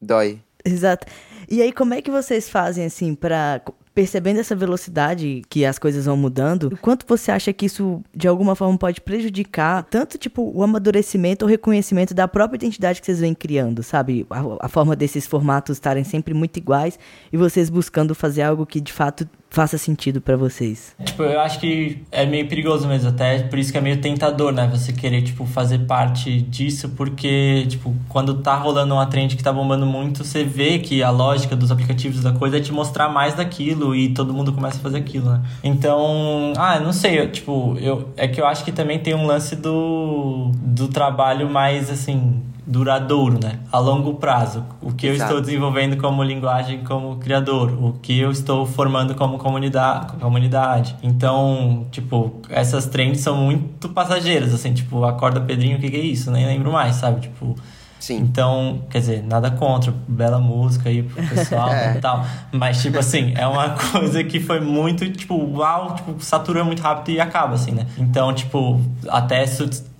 Dói. Exato. E aí, como é que vocês fazem, assim, para percebendo essa velocidade que as coisas vão mudando, o quanto você acha que isso de alguma forma pode prejudicar tanto tipo o amadurecimento ou reconhecimento da própria identidade que vocês vêm criando, sabe? A, a forma desses formatos estarem sempre muito iguais e vocês buscando fazer algo que de fato faça sentido para vocês? Tipo, eu acho que é meio perigoso mesmo, até por isso que é meio tentador, né? Você querer, tipo, fazer parte disso, porque, tipo, quando tá rolando uma trend que tá bombando muito, você vê que a lógica dos aplicativos da coisa é te mostrar mais daquilo e todo mundo começa a fazer aquilo, né? Então, ah, não sei, eu, tipo, eu, é que eu acho que também tem um lance do, do trabalho mais, assim, duradouro, né? A longo prazo. O que Exato. eu estou desenvolvendo como linguagem como criador, o que eu estou formando como comunidade, comunidade. Então, tipo, essas trends são muito passageiras, assim, tipo, acorda Pedrinho, o que, que é isso? Nem lembro mais, sabe? Tipo, Sim. Então, quer dizer, nada contra, bela música aí pro pessoal <laughs> é. e tal. Mas, tipo assim, é uma <laughs> coisa que foi muito, tipo, uau, tipo, satura muito rápido e acaba, assim, né? Então, tipo, até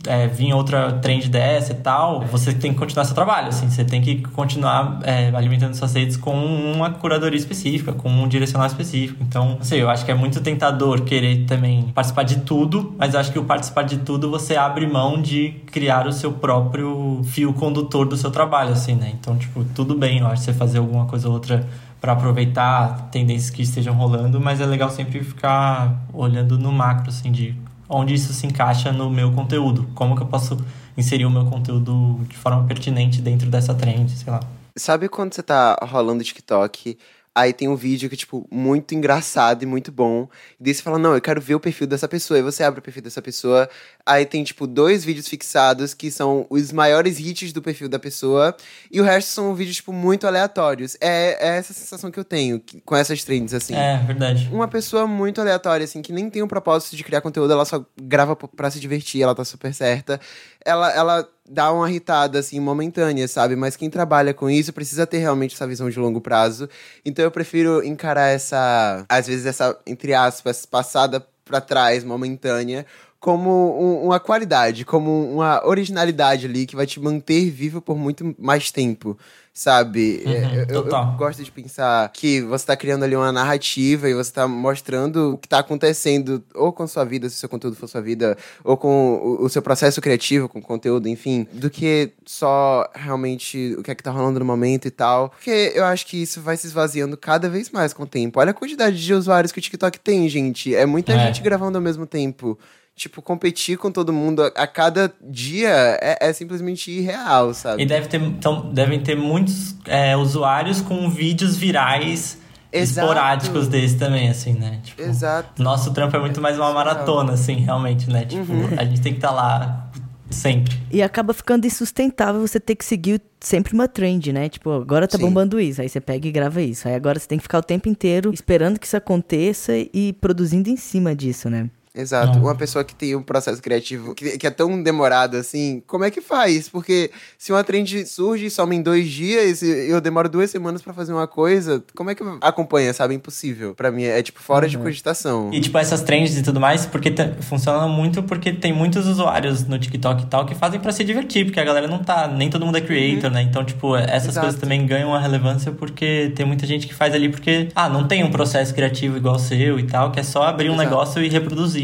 é, vir outra trend dessa e tal, você tem que continuar seu trabalho, assim, você tem que continuar é, alimentando suas redes com uma curadoria específica, com um direcional específico. Então, sei, eu acho que é muito tentador querer também participar de tudo, mas acho que o participar de tudo você abre mão de criar o seu próprio fio condutor do seu trabalho, assim, né? Então, tipo, tudo bem, eu acho, você fazer alguma coisa ou outra para aproveitar tendências que estejam rolando, mas é legal sempre ficar olhando no macro, assim, de onde isso se encaixa no meu conteúdo. Como que eu posso inserir o meu conteúdo de forma pertinente dentro dessa trend, sei lá. Sabe quando você tá rolando TikTok Aí tem um vídeo que, tipo, muito engraçado e muito bom. E daí você fala, não, eu quero ver o perfil dessa pessoa. E você abre o perfil dessa pessoa. Aí tem, tipo, dois vídeos fixados que são os maiores hits do perfil da pessoa. E o resto são vídeos, tipo, muito aleatórios. É, é essa sensação que eu tenho com essas trends, assim. É, verdade. Uma pessoa muito aleatória, assim, que nem tem o propósito de criar conteúdo, ela só grava pra se divertir, ela tá super certa. Ela, ela dá uma irritada, assim, momentânea, sabe? Mas quem trabalha com isso precisa ter realmente essa visão de longo prazo. Então eu prefiro encarar essa, às vezes, essa, entre aspas, passada para trás, momentânea, como um, uma qualidade, como uma originalidade ali que vai te manter vivo por muito mais tempo sabe? Uhum, eu, eu, eu, gosto de pensar que você tá criando ali uma narrativa e você tá mostrando o que tá acontecendo, ou com sua vida, se o seu conteúdo for sua vida, ou com o, o seu processo criativo, com o conteúdo, enfim, do que só realmente o que é que tá rolando no momento e tal. Porque eu acho que isso vai se esvaziando cada vez mais com o tempo. Olha a quantidade de usuários que o TikTok tem, gente. É muita é. gente gravando ao mesmo tempo tipo, competir com todo mundo a, a cada dia é, é, simplesmente irreal, sabe? E deve ter, então, devem ter muitos é, usuários com vídeos virais Exato. esporádicos desse também, assim, né? Tipo, Exato. Nosso trampo é muito mais uma maratona, assim, realmente, né? Tipo, uhum. a gente tem que estar tá lá sempre. E acaba ficando insustentável você ter que seguir sempre uma trend, né? Tipo, agora tá Sim. bombando isso, aí você pega e grava isso. Aí agora você tem que ficar o tempo inteiro esperando que isso aconteça e produzindo em cima disso, né? Exato. Uma pessoa que tem um processo criativo que, que, é tão demorado assim, como é que faz? Porque se uma trend surge só em dois dias e eu demoro duas semanas para fazer uma coisa, como é que acompanha, sabe? Impossível. para mim é tipo fora uhum. de cogitação. E tipo, essas trends e tudo mais, porque funciona muito porque tem muitos usuários no TikTok e tal que fazem para se divertir, porque a galera não tá, nem todo mundo é creator, uhum. né? Então, tipo, essas Exato. coisas também ganham uma relevância porque tem muita gente que faz ali porque, ah, não tem um processo criativo igual o seu e tal, que é só abrir um Exato. negócio e reproduzir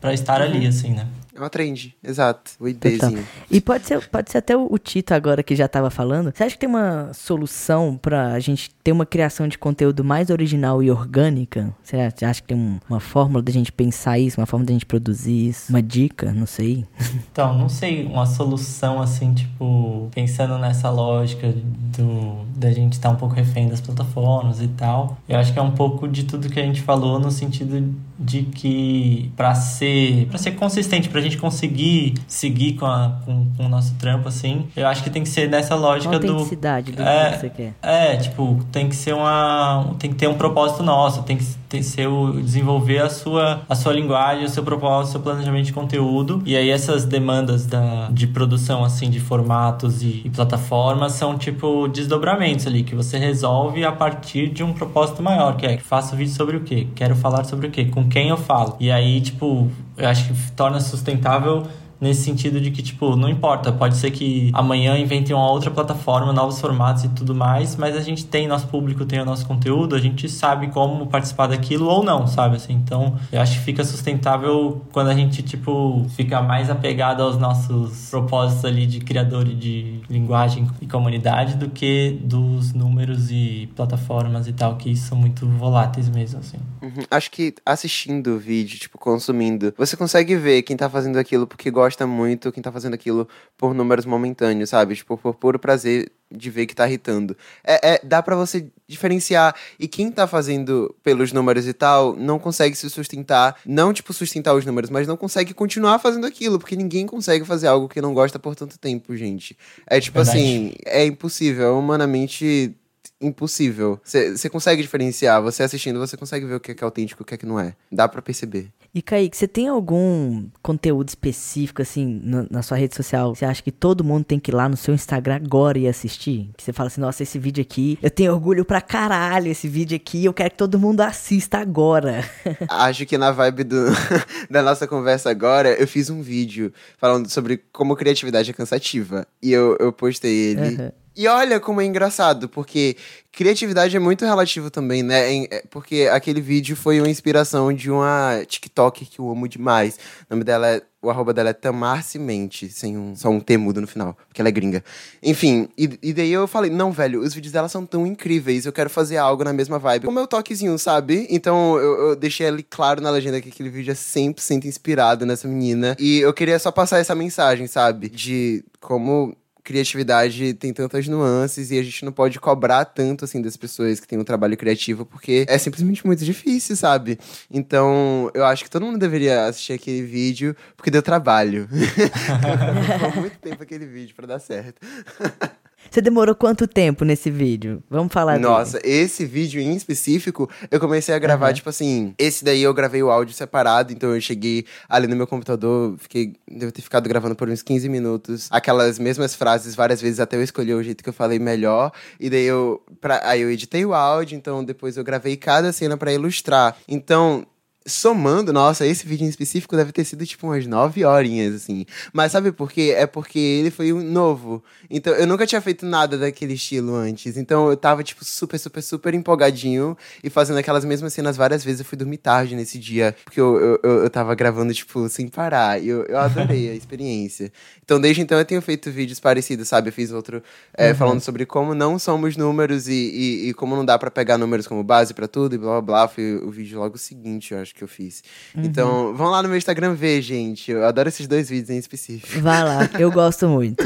para estar uhum. ali, assim, né? É uma trend, exato. O IDzinho. E pode ser, pode ser até o, Tito agora que já estava falando. Você acha que tem uma solução para a gente ter uma criação de conteúdo mais original e orgânica? Você acha que tem um, uma fórmula da gente pensar isso, uma forma da gente produzir isso? Uma dica? Não sei. <laughs> Então, não sei, uma solução assim, tipo, pensando nessa lógica do da gente estar tá um pouco refém das plataformas e tal. Eu acho que é um pouco de tudo que a gente falou no sentido de que para ser para ser consistente, pra gente conseguir seguir com, a, com, com, o nosso trampo, assim, eu acho que tem que ser nessa lógica do. Autenticidade do é, que você quer. É, tipo, tem que ser uma. Tem que ter um propósito nosso, tem que ter, ser o, desenvolver a sua, a sua linguagem, o seu propósito, o seu planejamento de conteúdo. E aí essas demandas da, de produção, assim, de formatos e, e plataformas são, tipo, desdobramentos ali, que você resolve a partir de um propósito maior, que é faço vídeo sobre o quê? Quero falar sobre o quê? Com quem eu falo? E aí, tipo, eu acho que torna sustentável nesse sentido de que, tipo, não importa, pode ser que amanhã inventem uma outra plataforma, novos formatos e tudo mais, mas a gente tem nosso público, tem o nosso conteúdo, a gente sabe como participar daquilo ou não, sabe? Assim, então, eu acho que fica sustentável quando a gente, tipo, fica mais apegado aos nossos propósitos ali de criador e de linguagem e comunidade do que dos números e plataformas e tal, que são muito voláteis mesmo, assim. Uhum. Acho que assistindo o vídeo, tipo, consumindo, você consegue ver quem tá fazendo aquilo porque gosta gosta muito quem tá fazendo aquilo por números momentâneos, sabe? Tipo, por puro prazer de ver que tá irritando. É, é dá para você diferenciar. E quem tá fazendo pelos números e tal, não consegue se sustentar. Não, tipo, sustentar os números, mas não consegue continuar fazendo aquilo. Porque ninguém consegue fazer algo que não gosta por tanto tempo, gente. É tipo Verdade. assim, é impossível. É humanamente impossível. Você consegue diferenciar, você assistindo, você consegue ver o que é, que é autêntico e o que é que não é. Dá para perceber. E Kaique, você tem algum conteúdo específico, assim, no, na sua rede social? Você acha que todo mundo tem que ir lá no seu Instagram agora e assistir? Que você fala assim, nossa, esse vídeo aqui, eu tenho orgulho pra caralho, esse vídeo aqui, eu quero que todo mundo assista agora. <laughs> Acho que na vibe do, <laughs> da nossa conversa agora, eu fiz um vídeo falando sobre como criatividade é cansativa. E eu, eu postei ele. Uhum. E olha como é engraçado, porque criatividade é muito relativo também, né? É, porque aquele vídeo foi uma inspiração de uma TikTok que eu amo demais. O nome dela é. O arroba dela é Tamar Cimente, sem um, só um T mudo no final, porque ela é gringa. Enfim, e, e daí eu falei, não, velho, os vídeos dela são tão incríveis, eu quero fazer algo na mesma vibe. O meu toquezinho, sabe? Então eu, eu deixei ali claro na legenda que aquele vídeo é 100% inspirado nessa menina. E eu queria só passar essa mensagem, sabe? De como criatividade tem tantas nuances e a gente não pode cobrar tanto assim das pessoas que têm um trabalho criativo porque é simplesmente muito difícil, sabe? Então, eu acho que todo mundo deveria assistir aquele vídeo porque deu trabalho. <laughs> Muito tempo aquele vídeo para dar certo. <laughs> Você demorou quanto tempo nesse vídeo? Vamos falar Nossa, dele. esse vídeo em específico, eu comecei a gravar, uhum. tipo assim, esse daí eu gravei o áudio separado, então eu cheguei ali no meu computador, fiquei, devo ter ficado gravando por uns 15 minutos, aquelas mesmas frases várias vezes até eu escolher o jeito que eu falei melhor, e daí eu, pra, aí eu editei o áudio, então depois eu gravei cada cena para ilustrar. Então, somando, nossa, esse vídeo em específico deve ter sido tipo umas nove horinhas, assim. Mas sabe por quê? É porque ele foi um novo. Então, eu nunca tinha feito nada daquele estilo antes. Então, eu tava, tipo, super, super, super empolgadinho e fazendo aquelas mesmas cenas várias vezes. Eu fui dormir tarde nesse dia, porque eu, eu, eu, eu tava gravando, tipo, sem parar. E eu, eu adorei a <laughs> experiência. Então, desde então, eu tenho feito vídeos parecidos, sabe? Eu fiz outro é, uhum. falando sobre como não somos números e, e, e como não dá para pegar números como base para tudo e blá blá blá. Foi o vídeo logo seguinte, eu acho que eu fiz. Uhum. Então, vão lá no meu Instagram ver, gente. Eu adoro esses dois vídeos em específico. Vai lá, <laughs> eu gosto muito.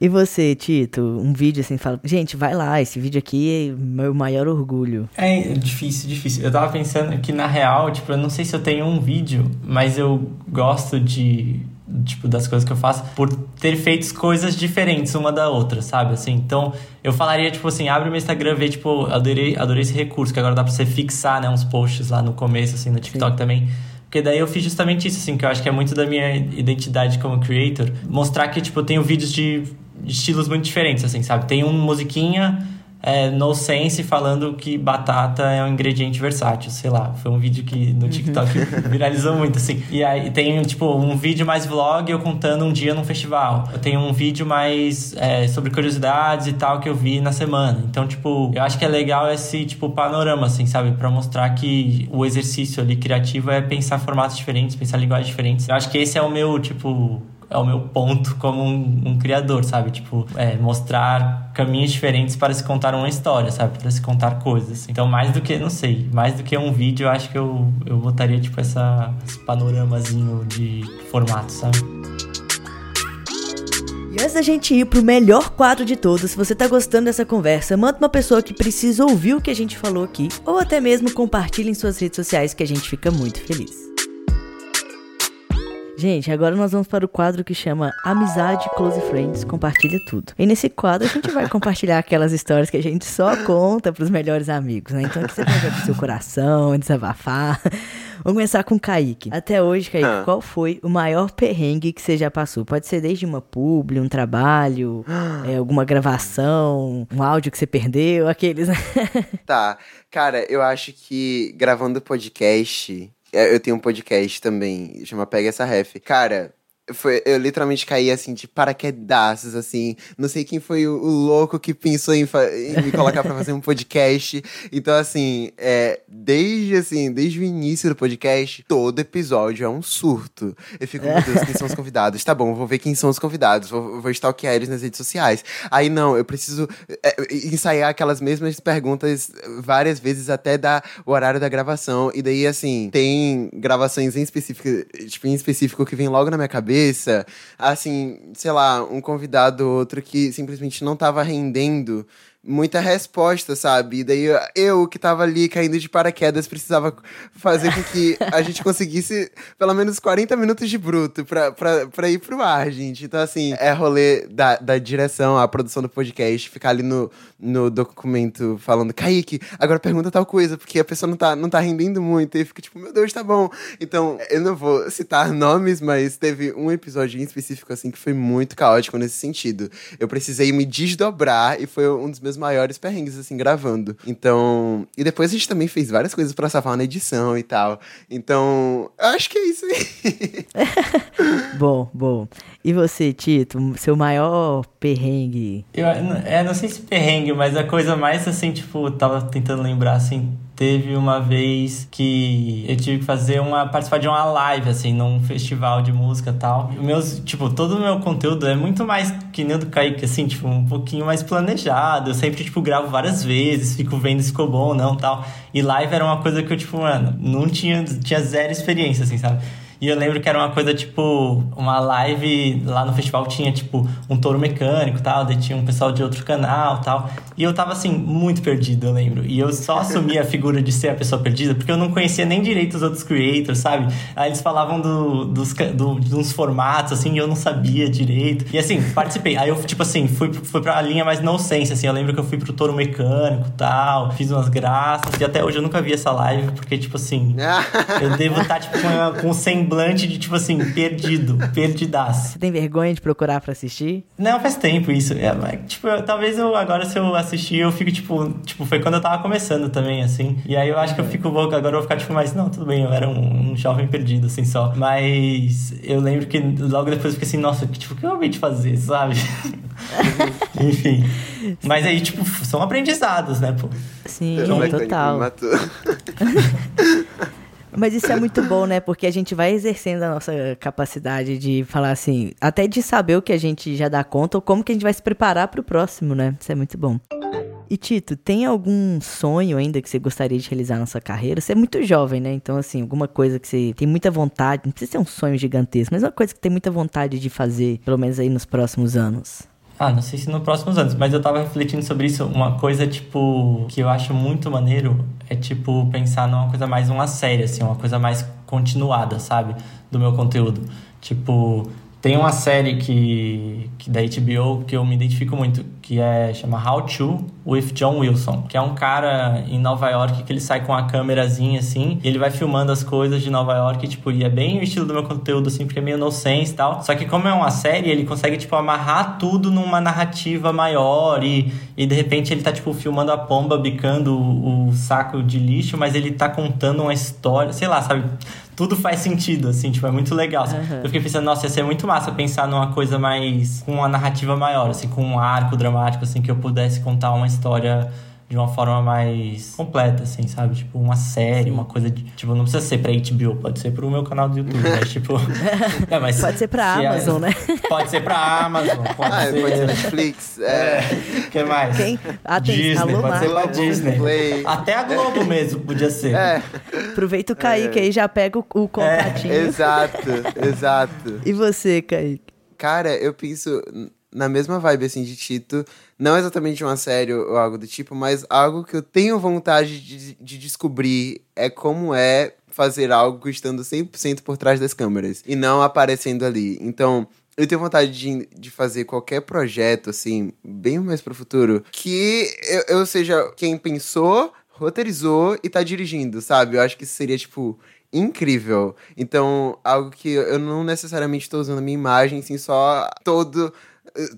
E você, Tito? Um vídeo assim, fala, gente, vai lá, esse vídeo aqui é meu maior orgulho. É difícil, difícil. Eu tava pensando que, na real, tipo, eu não sei se eu tenho um vídeo, mas eu gosto de tipo, das coisas que eu faço, por ter feito coisas diferentes uma da outra, sabe? Assim, então, eu falaria, tipo assim, abre o meu Instagram, vê, tipo, adorei, adorei esse recurso, que agora dá pra você fixar, né, uns posts lá no começo, assim, no TikTok Sim. também. Porque daí eu fiz justamente isso, assim, que eu acho que é muito da minha identidade como creator. Mostrar que, tipo, eu tenho vídeos de estilos muito diferentes, assim, sabe? Tem um musiquinha é, no sense falando que batata é um ingrediente versátil, sei lá. Foi um vídeo que no TikTok uhum. <laughs> viralizou muito, assim. E aí tem, tipo, um vídeo mais vlog eu contando um dia num festival. Eu tenho um vídeo mais é, sobre curiosidades e tal que eu vi na semana. Então, tipo, eu acho que é legal esse, tipo, panorama, assim, sabe? Pra mostrar que o exercício ali criativo é pensar formatos diferentes, pensar linguagens diferentes. Eu acho que esse é o meu, tipo, é o meu ponto como um, um criador, sabe? Tipo, é, mostrar caminhos diferentes para se contar uma história, sabe? Para se contar coisas. Assim. Então, mais do que, não sei, mais do que um vídeo, eu acho que eu, eu botaria, tipo, essa, esse panoramazinho de formato, sabe? E antes da gente ir pro melhor quadro de todos, se você tá gostando dessa conversa, manda uma pessoa que precisa ouvir o que a gente falou aqui, ou até mesmo compartilhe em suas redes sociais que a gente fica muito feliz. Gente, agora nós vamos para o quadro que chama Amizade Close Friends Compartilha Tudo. E nesse quadro a gente vai compartilhar <laughs> aquelas histórias que a gente só conta para os melhores amigos, né? Então aqui você pode abrir seu coração, desabafar. Vamos começar com o Kaique. Até hoje, Kaique, ah. qual foi o maior perrengue que você já passou? Pode ser desde uma publi, um trabalho, <gasps> é, alguma gravação, um áudio que você perdeu, aqueles. Né? <laughs> tá. Cara, eu acho que gravando podcast eu tenho um podcast também, chama Pega Essa Ref. Cara, foi, eu literalmente caí assim de paraquedaços, assim. Não sei quem foi o, o louco que pensou em, em me colocar pra fazer um podcast. Então, assim, é, desde assim, desde o início do podcast, todo episódio é um surto. Eu fico, meu Deus, quem são os convidados? Tá bom, vou ver quem são os convidados, vou, vou stalkear eles nas redes sociais. Aí não, eu preciso é, ensaiar aquelas mesmas perguntas várias vezes até dar o horário da gravação. E daí, assim, tem gravações em específico, tipo, em específico que vem logo na minha cabeça cabeça, assim, sei lá, um convidado ou outro que simplesmente não estava rendendo muita resposta, sabe? E daí eu, que tava ali caindo de paraquedas, precisava fazer com que a gente <laughs> conseguisse pelo menos 40 minutos de bruto pra, pra, pra ir pro ar, gente. Então, assim, é rolê da, da direção, a produção do podcast, ficar ali no, no documento falando, Kaique, agora pergunta tal coisa, porque a pessoa não tá, não tá rendendo muito. E fica tipo, meu Deus, tá bom. Então, eu não vou citar nomes, mas teve um episódio em específico, assim, que foi muito caótico nesse sentido. Eu precisei me desdobrar e foi um dos meus maiores perrengues, assim, gravando. Então. E depois a gente também fez várias coisas para salvar na edição e tal. Então, eu acho que é isso aí. <laughs> bom, bom. E você, Tito, seu maior perrengue? Eu é, não sei se perrengue, mas a coisa mais assim, tipo, tava tentando lembrar assim, teve uma vez que eu tive que fazer uma participar de uma live assim num festival de música e tal. Meus, tipo, todo o meu conteúdo é muito mais que nem o do Kaique assim, tipo, um pouquinho mais planejado. Eu sempre tipo gravo várias vezes, fico vendo se ficou bom ou não, tal. E live era uma coisa que eu tipo, mano, não tinha tinha zero experiência assim, sabe? E eu lembro que era uma coisa tipo, uma live lá no festival tinha tipo um touro mecânico tal, daí tinha um pessoal de outro canal tal. E eu tava assim, muito perdido, eu lembro. E eu só assumi a figura de ser a pessoa perdida porque eu não conhecia nem direito os outros creators, sabe? Aí eles falavam do, dos, do, de uns formatos, assim, e eu não sabia direito. E assim, participei. Aí eu, tipo assim, fui, fui pra linha mais no sense, assim. Eu lembro que eu fui pro touro mecânico tal, fiz umas graças. E até hoje eu nunca vi essa live porque, tipo assim, <laughs> eu devo estar, tá, tipo, com, com um semblante de, tipo assim, perdido, <laughs> perdidaço. Você tem vergonha de procurar pra assistir? Não, faz tempo isso. É, tipo, eu, talvez eu agora, se eu assistir, eu fico, tipo, tipo, foi quando eu tava começando também, assim. E aí eu acho que eu fico louco, agora eu vou ficar, tipo, mas não, tudo bem, eu era um, um jovem perdido, assim, só. Mas eu lembro que logo depois eu fiquei assim, nossa, tipo, o que eu acabei de fazer, sabe? <laughs> Enfim. Mas aí, tipo, são aprendizados, né, pô? Sim, total. <laughs> Mas isso é muito bom, né? Porque a gente vai exercendo a nossa capacidade de falar assim, até de saber o que a gente já dá conta ou como que a gente vai se preparar para o próximo, né? Isso é muito bom. E Tito, tem algum sonho ainda que você gostaria de realizar na sua carreira? Você é muito jovem, né? Então, assim, alguma coisa que você tem muita vontade, não precisa ser um sonho gigantesco, mas uma coisa que tem muita vontade de fazer, pelo menos aí nos próximos anos. Ah, não sei se nos próximos anos, mas eu tava refletindo sobre isso. Uma coisa, tipo, que eu acho muito maneiro é, tipo, pensar numa coisa mais uma série, assim, uma coisa mais continuada, sabe? Do meu conteúdo. Tipo, tem uma série que, que da HBO que eu me identifico muito, que é chama How To with John Wilson, que é um cara em Nova York que ele sai com a câmerazinha assim, e ele vai filmando as coisas de Nova York, tipo, e é bem o estilo do meu conteúdo assim, porque é meio nonsense e tal. Só que como é uma série, ele consegue tipo amarrar tudo numa narrativa maior e, e de repente ele tá tipo filmando a pomba bicando o, o saco de lixo, mas ele tá contando uma história, sei lá, sabe? tudo faz sentido, assim, tipo, é muito legal. Assim. Uhum. Eu fiquei pensando, nossa, ia ser muito massa pensar numa coisa mais. com uma narrativa maior, assim, com um arco dramático, assim, que eu pudesse contar uma história de uma forma mais completa, assim, sabe? Tipo, uma série, uma coisa de. Tipo, não precisa ser pra HBO, pode ser pro meu canal do YouTube, mas tipo. <laughs> é, mas pode ser pra é Amazon, é, né? Pode ser pra Amazon, pode ah, ser. Pode ser Netflix. <laughs> É. O que mais? Quem? Disney, Alô, pode ser pra Disney. Play. Até a Globo mesmo podia ser. É. Aproveita o Kaique é. aí já pega o, o contatinho. É. Exato, exato. E você, Kaique? Cara, eu penso na mesma vibe, assim, de Tito. Não exatamente uma série ou algo do tipo, mas algo que eu tenho vontade de, de descobrir é como é fazer algo estando 100% por trás das câmeras e não aparecendo ali. Então, eu tenho vontade de, de fazer qualquer projeto, assim, bem mais pro futuro, que eu, eu seja quem pensou, roteirizou e tá dirigindo, sabe? Eu acho que isso seria, tipo, incrível. Então, algo que eu não necessariamente estou usando a minha imagem, sim, só todo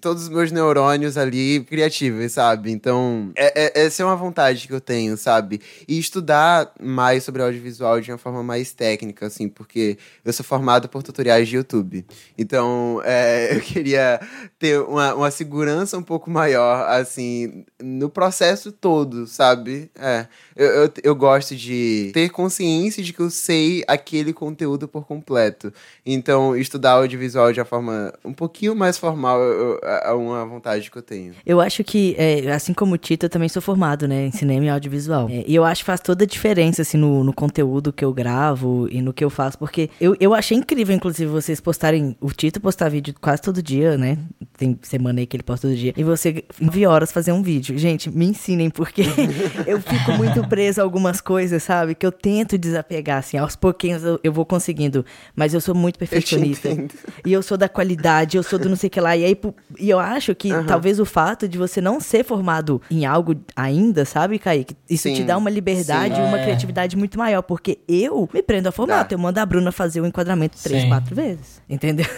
todos os meus neurônios ali criativos, sabe? Então, é, é, essa é uma vontade que eu tenho, sabe? E estudar mais sobre audiovisual de uma forma mais técnica, assim, porque eu sou formado por tutoriais de YouTube. Então, é, <laughs> eu queria ter uma, uma segurança um pouco maior, assim, no processo todo, sabe? É. Eu, eu, eu, gosto de ter consciência de que eu sei aquele conteúdo por completo. Então, estudar audiovisual de uma forma um pouquinho mais formal é uma vontade que eu tenho. Eu acho que, é, assim como o Tito, eu também sou formado, né, em cinema e audiovisual. É, e eu acho que faz toda a diferença, assim, no, no, conteúdo que eu gravo e no que eu faço, porque eu, eu achei incrível, inclusive, vocês postarem, o Tito postar vídeo quase todo dia, né? Tem semana aí que ele posta todo dia. E você, em horas, fazer um vídeo. Gente, me ensinem, porque <laughs> eu fico muito preso a algumas coisas, sabe? Que eu tento desapegar, assim, aos pouquinhos eu, eu vou conseguindo. Mas eu sou muito perfeccionista. Eu e eu sou da qualidade, eu sou do não sei o que lá. E aí, e eu acho que uhum. talvez o fato de você não ser formado em algo ainda, sabe, Kaique? Isso Sim. te dá uma liberdade e uma é. criatividade muito maior. Porque eu me prendo a formato. Eu mando a Bruna fazer o enquadramento três, Sim. quatro vezes. Entendeu? <laughs>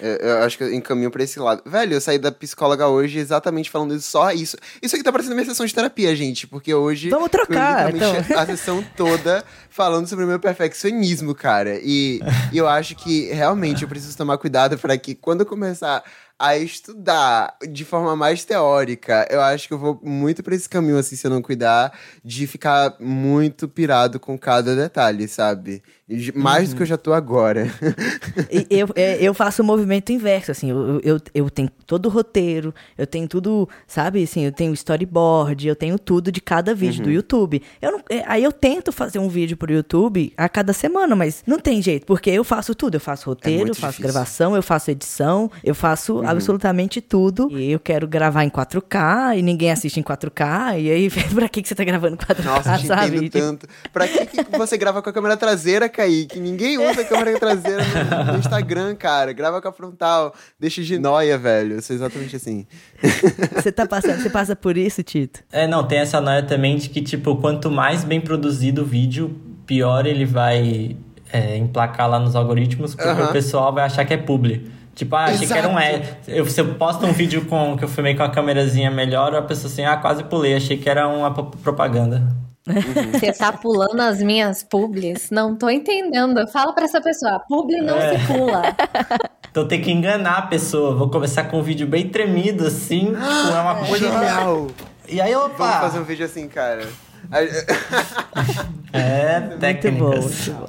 Eu, eu, acho que eu encaminho pra esse lado. Velho, eu saí da psicóloga hoje exatamente falando só isso. Isso aqui tá parecendo minha sessão de terapia, gente. Porque hoje. Vamos trocar, então. <laughs> A sessão toda falando sobre o meu perfeccionismo, cara. E, e eu acho que realmente eu preciso tomar cuidado para que quando eu começar a estudar de forma mais teórica, eu acho que eu vou muito para esse caminho, assim, se eu não cuidar, de ficar muito pirado com cada detalhe, sabe? Mais uhum. do que eu já tô agora. eu, é, eu faço o movimento inverso, assim, eu, eu, eu tenho todo o roteiro, eu tenho tudo, sabe, assim, eu tenho storyboard, eu tenho tudo de cada vídeo uhum. do YouTube. Eu não, é, aí eu tento fazer um vídeo pro YouTube a cada semana, mas não tem jeito, porque eu faço tudo, eu faço roteiro, é eu faço difícil. gravação, eu faço edição, eu faço uhum. absolutamente tudo. E eu quero gravar em 4K e ninguém assiste em 4K, e aí <laughs> pra que, que você tá gravando em 4K, Nossa, sabe? tanto. Pra que, que você grava com a câmera traseira, Kaique. Ninguém usa câmera traseira no, no, Instagram, cara. Grava com a frontal. Deixa de noia, velho. Eu sou exatamente assim. Você tá passando, você passa por isso, Tito? É, não, tem essa noia também de que, tipo, quanto mais bem produzido o vídeo, pior ele vai é, emplacar lá nos algoritmos, porque uh -huh. o pessoal vai achar que é publi. Tipo, ah, achei Exato. que era um é. Eu, se eu posto um vídeo com que eu filmei com a câmerazinha melhor, a pessoa assim, ah, quase pulei, achei que era uma propaganda. Uhum. Você tá pulando as minhas publis? Não tô entendendo. Fala pra essa pessoa, publi não é. se pula. <laughs> Então tem que enganar a pessoa. Vou começar com um vídeo bem tremido, assim. tipo, é uma coisa. Genial! E aí, opa! Vamos fazer um vídeo assim, cara. <laughs> é, técnicas. Muito bom, muito bom.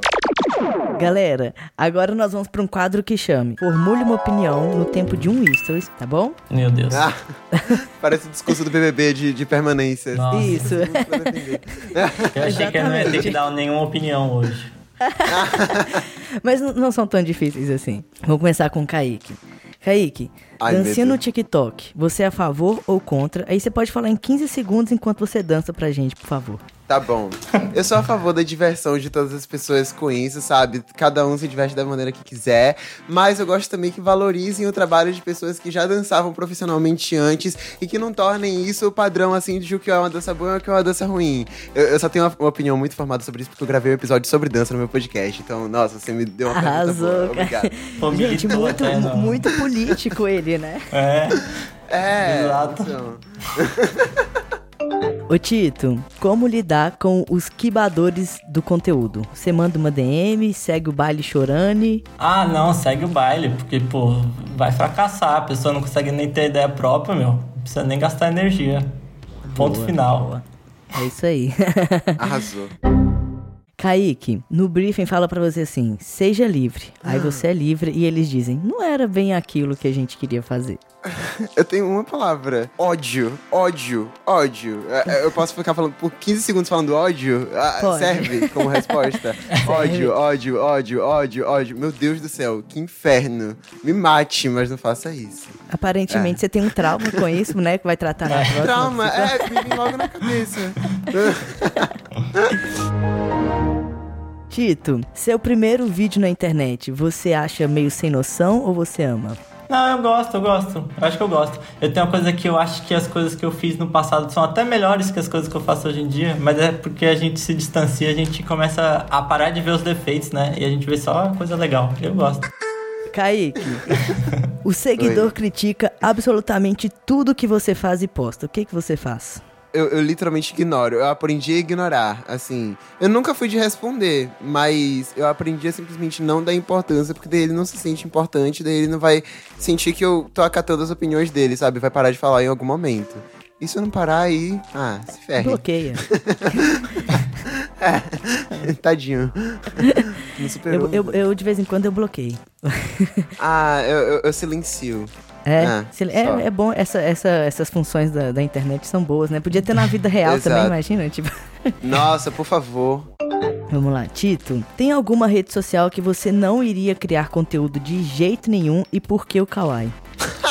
Galera, agora nós vamos para um quadro que chame Formule uma opinião no tempo de um stories, tá bom? Meu Deus. Ah, <laughs> parece o discurso do BBB de, de permanência. Nossa. Isso. <laughs> Eu achei que eu não ia ter que dar nenhuma opinião hoje. <laughs> Mas não são tão difíceis assim. Vamos começar com o Kaique. Kaique, Ai, dancinha no TikTok, você é a favor ou contra? Aí você pode falar em 15 segundos enquanto você dança pra gente, por favor. Tá bom. Eu sou a favor da diversão de todas as pessoas com isso, sabe? Cada um se diverte da maneira que quiser. Mas eu gosto também que valorizem o trabalho de pessoas que já dançavam profissionalmente antes e que não tornem isso o padrão, assim, de o que é uma dança boa e o que é uma dança ruim. Eu, eu só tenho uma, uma, opinião muito formada sobre isso porque eu gravei um episódio sobre dança no meu podcast. Então, nossa, você me deu uma Arrasou, boa. Obrigado. Gente, muito, muito político ele, né? É. É. Exato. Então. <laughs> Ô Tito, como lidar com os quibadores do conteúdo? Você manda uma DM, segue o baile chorando? Ah, não, segue o baile, porque, pô, vai fracassar. A pessoa não consegue nem ter ideia própria, meu. Não precisa nem gastar energia. Ponto boa, final. Boa. É isso aí. Arrasou. <laughs> Kaique, no briefing fala para você assim: seja livre. Aí você é livre e eles dizem: não era bem aquilo que a gente queria fazer. <laughs> Eu tenho uma palavra: ódio, ódio, ódio. É, é, eu posso ficar falando por 15 segundos falando ódio? Ah, Pode. Serve como <laughs> resposta? ódio, ódio, ódio, ódio, ódio. Meu Deus do céu, que inferno. Me mate, mas não faça isso. Aparentemente é. você tem um trauma com isso, né? Que vai tratar na próxima. Trauma, é, me vem logo na cabeça. <laughs> Tito, seu primeiro vídeo na internet, você acha meio sem noção ou você ama? Não, eu gosto, eu gosto. Eu acho que eu gosto. Eu tenho uma coisa que eu acho que as coisas que eu fiz no passado são até melhores que as coisas que eu faço hoje em dia, mas é porque a gente se distancia, a gente começa a parar de ver os defeitos, né? E a gente vê só coisa legal. Eu gosto. Kaique, <laughs> o seguidor Oi. critica absolutamente tudo que você faz e posta. O que, que você faz? Eu, eu literalmente ignoro. Eu aprendi a ignorar, assim. Eu nunca fui de responder, mas eu aprendi a simplesmente não dar importância, porque daí ele não se sente importante, daí ele não vai sentir que eu tô acatando as opiniões dele, sabe? Vai parar de falar em algum momento. E se eu não parar aí, ah, se ferre. Bloqueia. <laughs> Tadinho. Não superou. Eu, eu, eu, de vez em quando eu bloqueio. Ah, eu, eu silencio. É, Ah, é, é bom, essa, essa, essas funções da, da internet são boas, né? Podia ter na vida real também, imagina? Tipo, <laughs> Nossa, por favor. vamos lá, Tito. Tem alguma rede social que você não iria criar conteúdo de jeito nenhum e por que o Kawaii?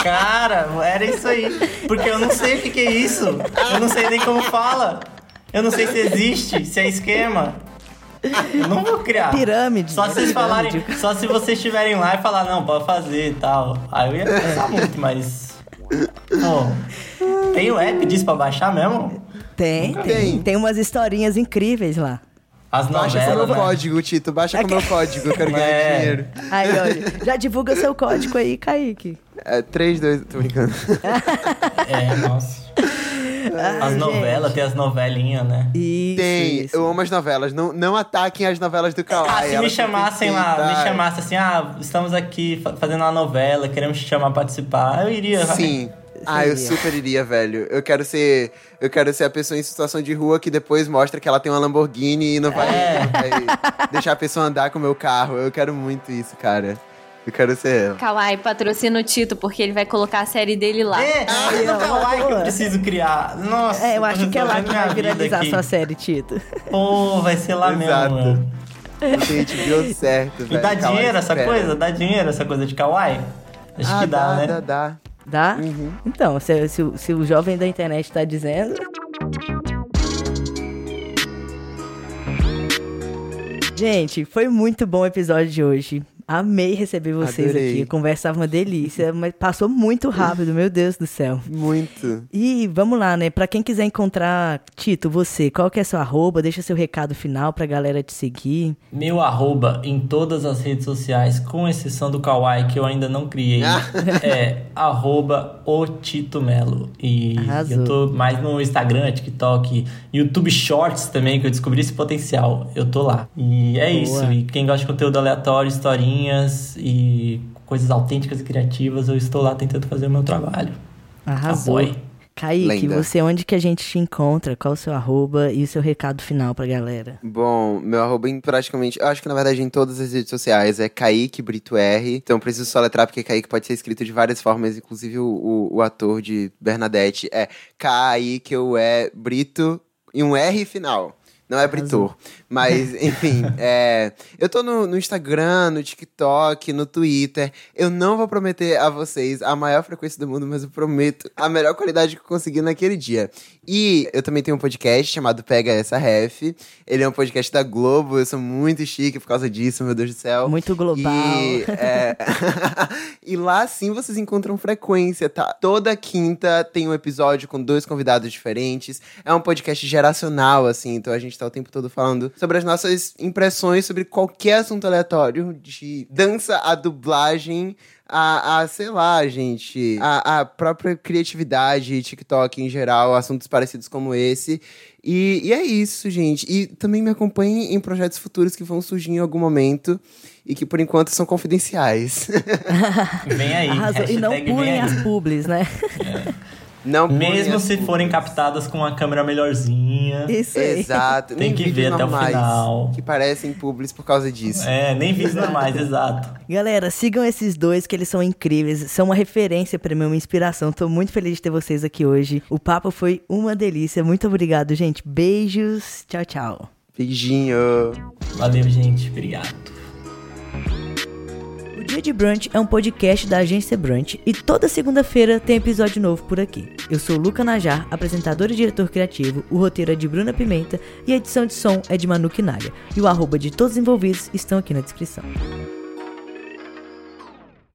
Cara, era isso aí. Porque eu não sei o que, que é isso. Eu não sei nem como fala. Eu não sei se existe, se é esquema. Eu não vou criar. Pirâmide. Só se vocês falarem, Pirâmide. só se vocês estiverem lá e falar, não, pode fazer e tal. Aí eu ia pensar muito, mas. Pô, tem o app disso pra baixar mesmo? Tem, Nunca tem. vi. Tem umas historinhas incríveis lá. As Baixa com novelas. meu né? código, Tito. Baixa com meu código, eu quero ganhar É. dinheiro. Aí, olha, já divulga seu código aí, Kaique. É, 3, 2, tô brincando. É, nossa. <laughs> As novelas, tem as novelinhas, né? Isso, Tem, isso. eu amo as novelas. Não, não ataquem as novelas do Kawaii. Ah, se me chamassem lá, me chamassem assim, ah, estamos aqui fa- fazendo uma novela, queremos te chamar pra participar, eu iria. vai. Sim. Ah, eu super iria, velho. Eu quero ser. Eu quero ser a pessoa em situação de rua que depois mostra que ela tem uma Lamborghini e não vai, É. não vai deixar a pessoa andar com o meu carro. Eu quero muito isso, cara. Eu quero ser ela. Kawaii patrocina o Tito, porque ele vai colocar a série dele lá. É, Ai, é ó, no Kawaii que eu preciso criar. Nossa, É, eu acho que é lá resolvendo que vai viralizar aqui. sua série, Tito. Pô, vai ser lá Exato. mesmo. meu. Não tem HBO certo, E velho. dá Kawaii dinheiro essa coisa? Dá dinheiro essa coisa de Kawaii? Acho Ah, que dá, né? Dá, dá. Dá? Uhum. Então, se, se o- se o jovem da internet tá dizendo. Gente, foi muito bom o episódio de hoje. Amei receber vocês Adorei. aqui. A conversa tava uma delícia, <laughs> mas passou muito rápido, meu Deus do céu. Muito. E vamos lá, né? Pra quem quiser encontrar, Tito, você, qual que é seu arroba? Deixa seu recado final pra galera te seguir. Meu arroba em todas as redes sociais, com exceção do Kawaii, que eu ainda não criei, <laughs> é arroba o Tito Melo. E Arrasou. eu tô mais no Instagram, TikTok, YouTube Shorts também, que eu descobri esse potencial. Eu tô lá. E é Boa. isso. E quem gosta de conteúdo aleatório, historinhas e coisas autênticas e criativas, eu estou lá tentando fazer o meu trabalho. Arrasou. Apoie. Kaique, Lenda. você onde que a gente te encontra? Qual o seu arroba e o seu recado final pra galera? Bom, meu arroba em praticamente. Eu acho que na verdade em todas as redes sociais é Kaique Brito R. Então preciso soletrar porque Kaique pode ser escrito de várias formas, inclusive o, o, o ator de Bernadette é K-A-I-Q-U-E Brito e um R final. Não é Britor. Mas, <laughs> enfim, é, eu tô no, no Instagram, no TikTok, no Twitter. Eu não vou prometer a vocês a maior frequência do mundo, mas eu prometo a melhor qualidade que eu conseguir naquele dia. E eu também tenho um podcast chamado Pega Essa Ref. Ele é um podcast da Globo. Eu sou muito chique por causa disso, meu Deus do céu. Muito global. E, é, <laughs> e lá sim vocês encontram frequência, tá? Toda quinta tem um episódio com dois convidados diferentes. É um podcast geracional, assim, então a gente tá o tempo todo falando sobre as nossas impressões sobre qualquer assunto aleatório, de dança a dublagem. A, a, sei lá, gente, a, a própria criatividade, TikTok em geral, assuntos parecidos como esse. E, e é isso, gente. E também me acompanhem em projetos futuros que vão surgir em algum momento e que por enquanto são confidenciais. <laughs> Vem aí. Arrasou. E não pulem as publis, né? Não Mesmo se forem captadas com uma câmera melhorzinha. Isso aí. Exato. Tem nem que ver até o final. Que parecem publis por causa disso. É, nem vídeos normais, <laughs> exato. Galera, sigam esses dois que eles são incríveis, são uma referência pra mim, uma inspiração. Tô muito feliz de ter vocês aqui hoje. O papo foi uma delícia. Muito obrigado, gente. Beijos. Tchau, tchau. Beijinho. Valeu, gente. Obrigado. Dia de Brunch é um podcast da agência Brunch e toda segunda-feira tem episódio novo por aqui. Eu sou Luca Najar, apresentador e diretor criativo, o roteiro é de Bruna Pimenta e a edição de som é de Manu Quinalha. E o arroba de todos os envolvidos estão aqui na descrição.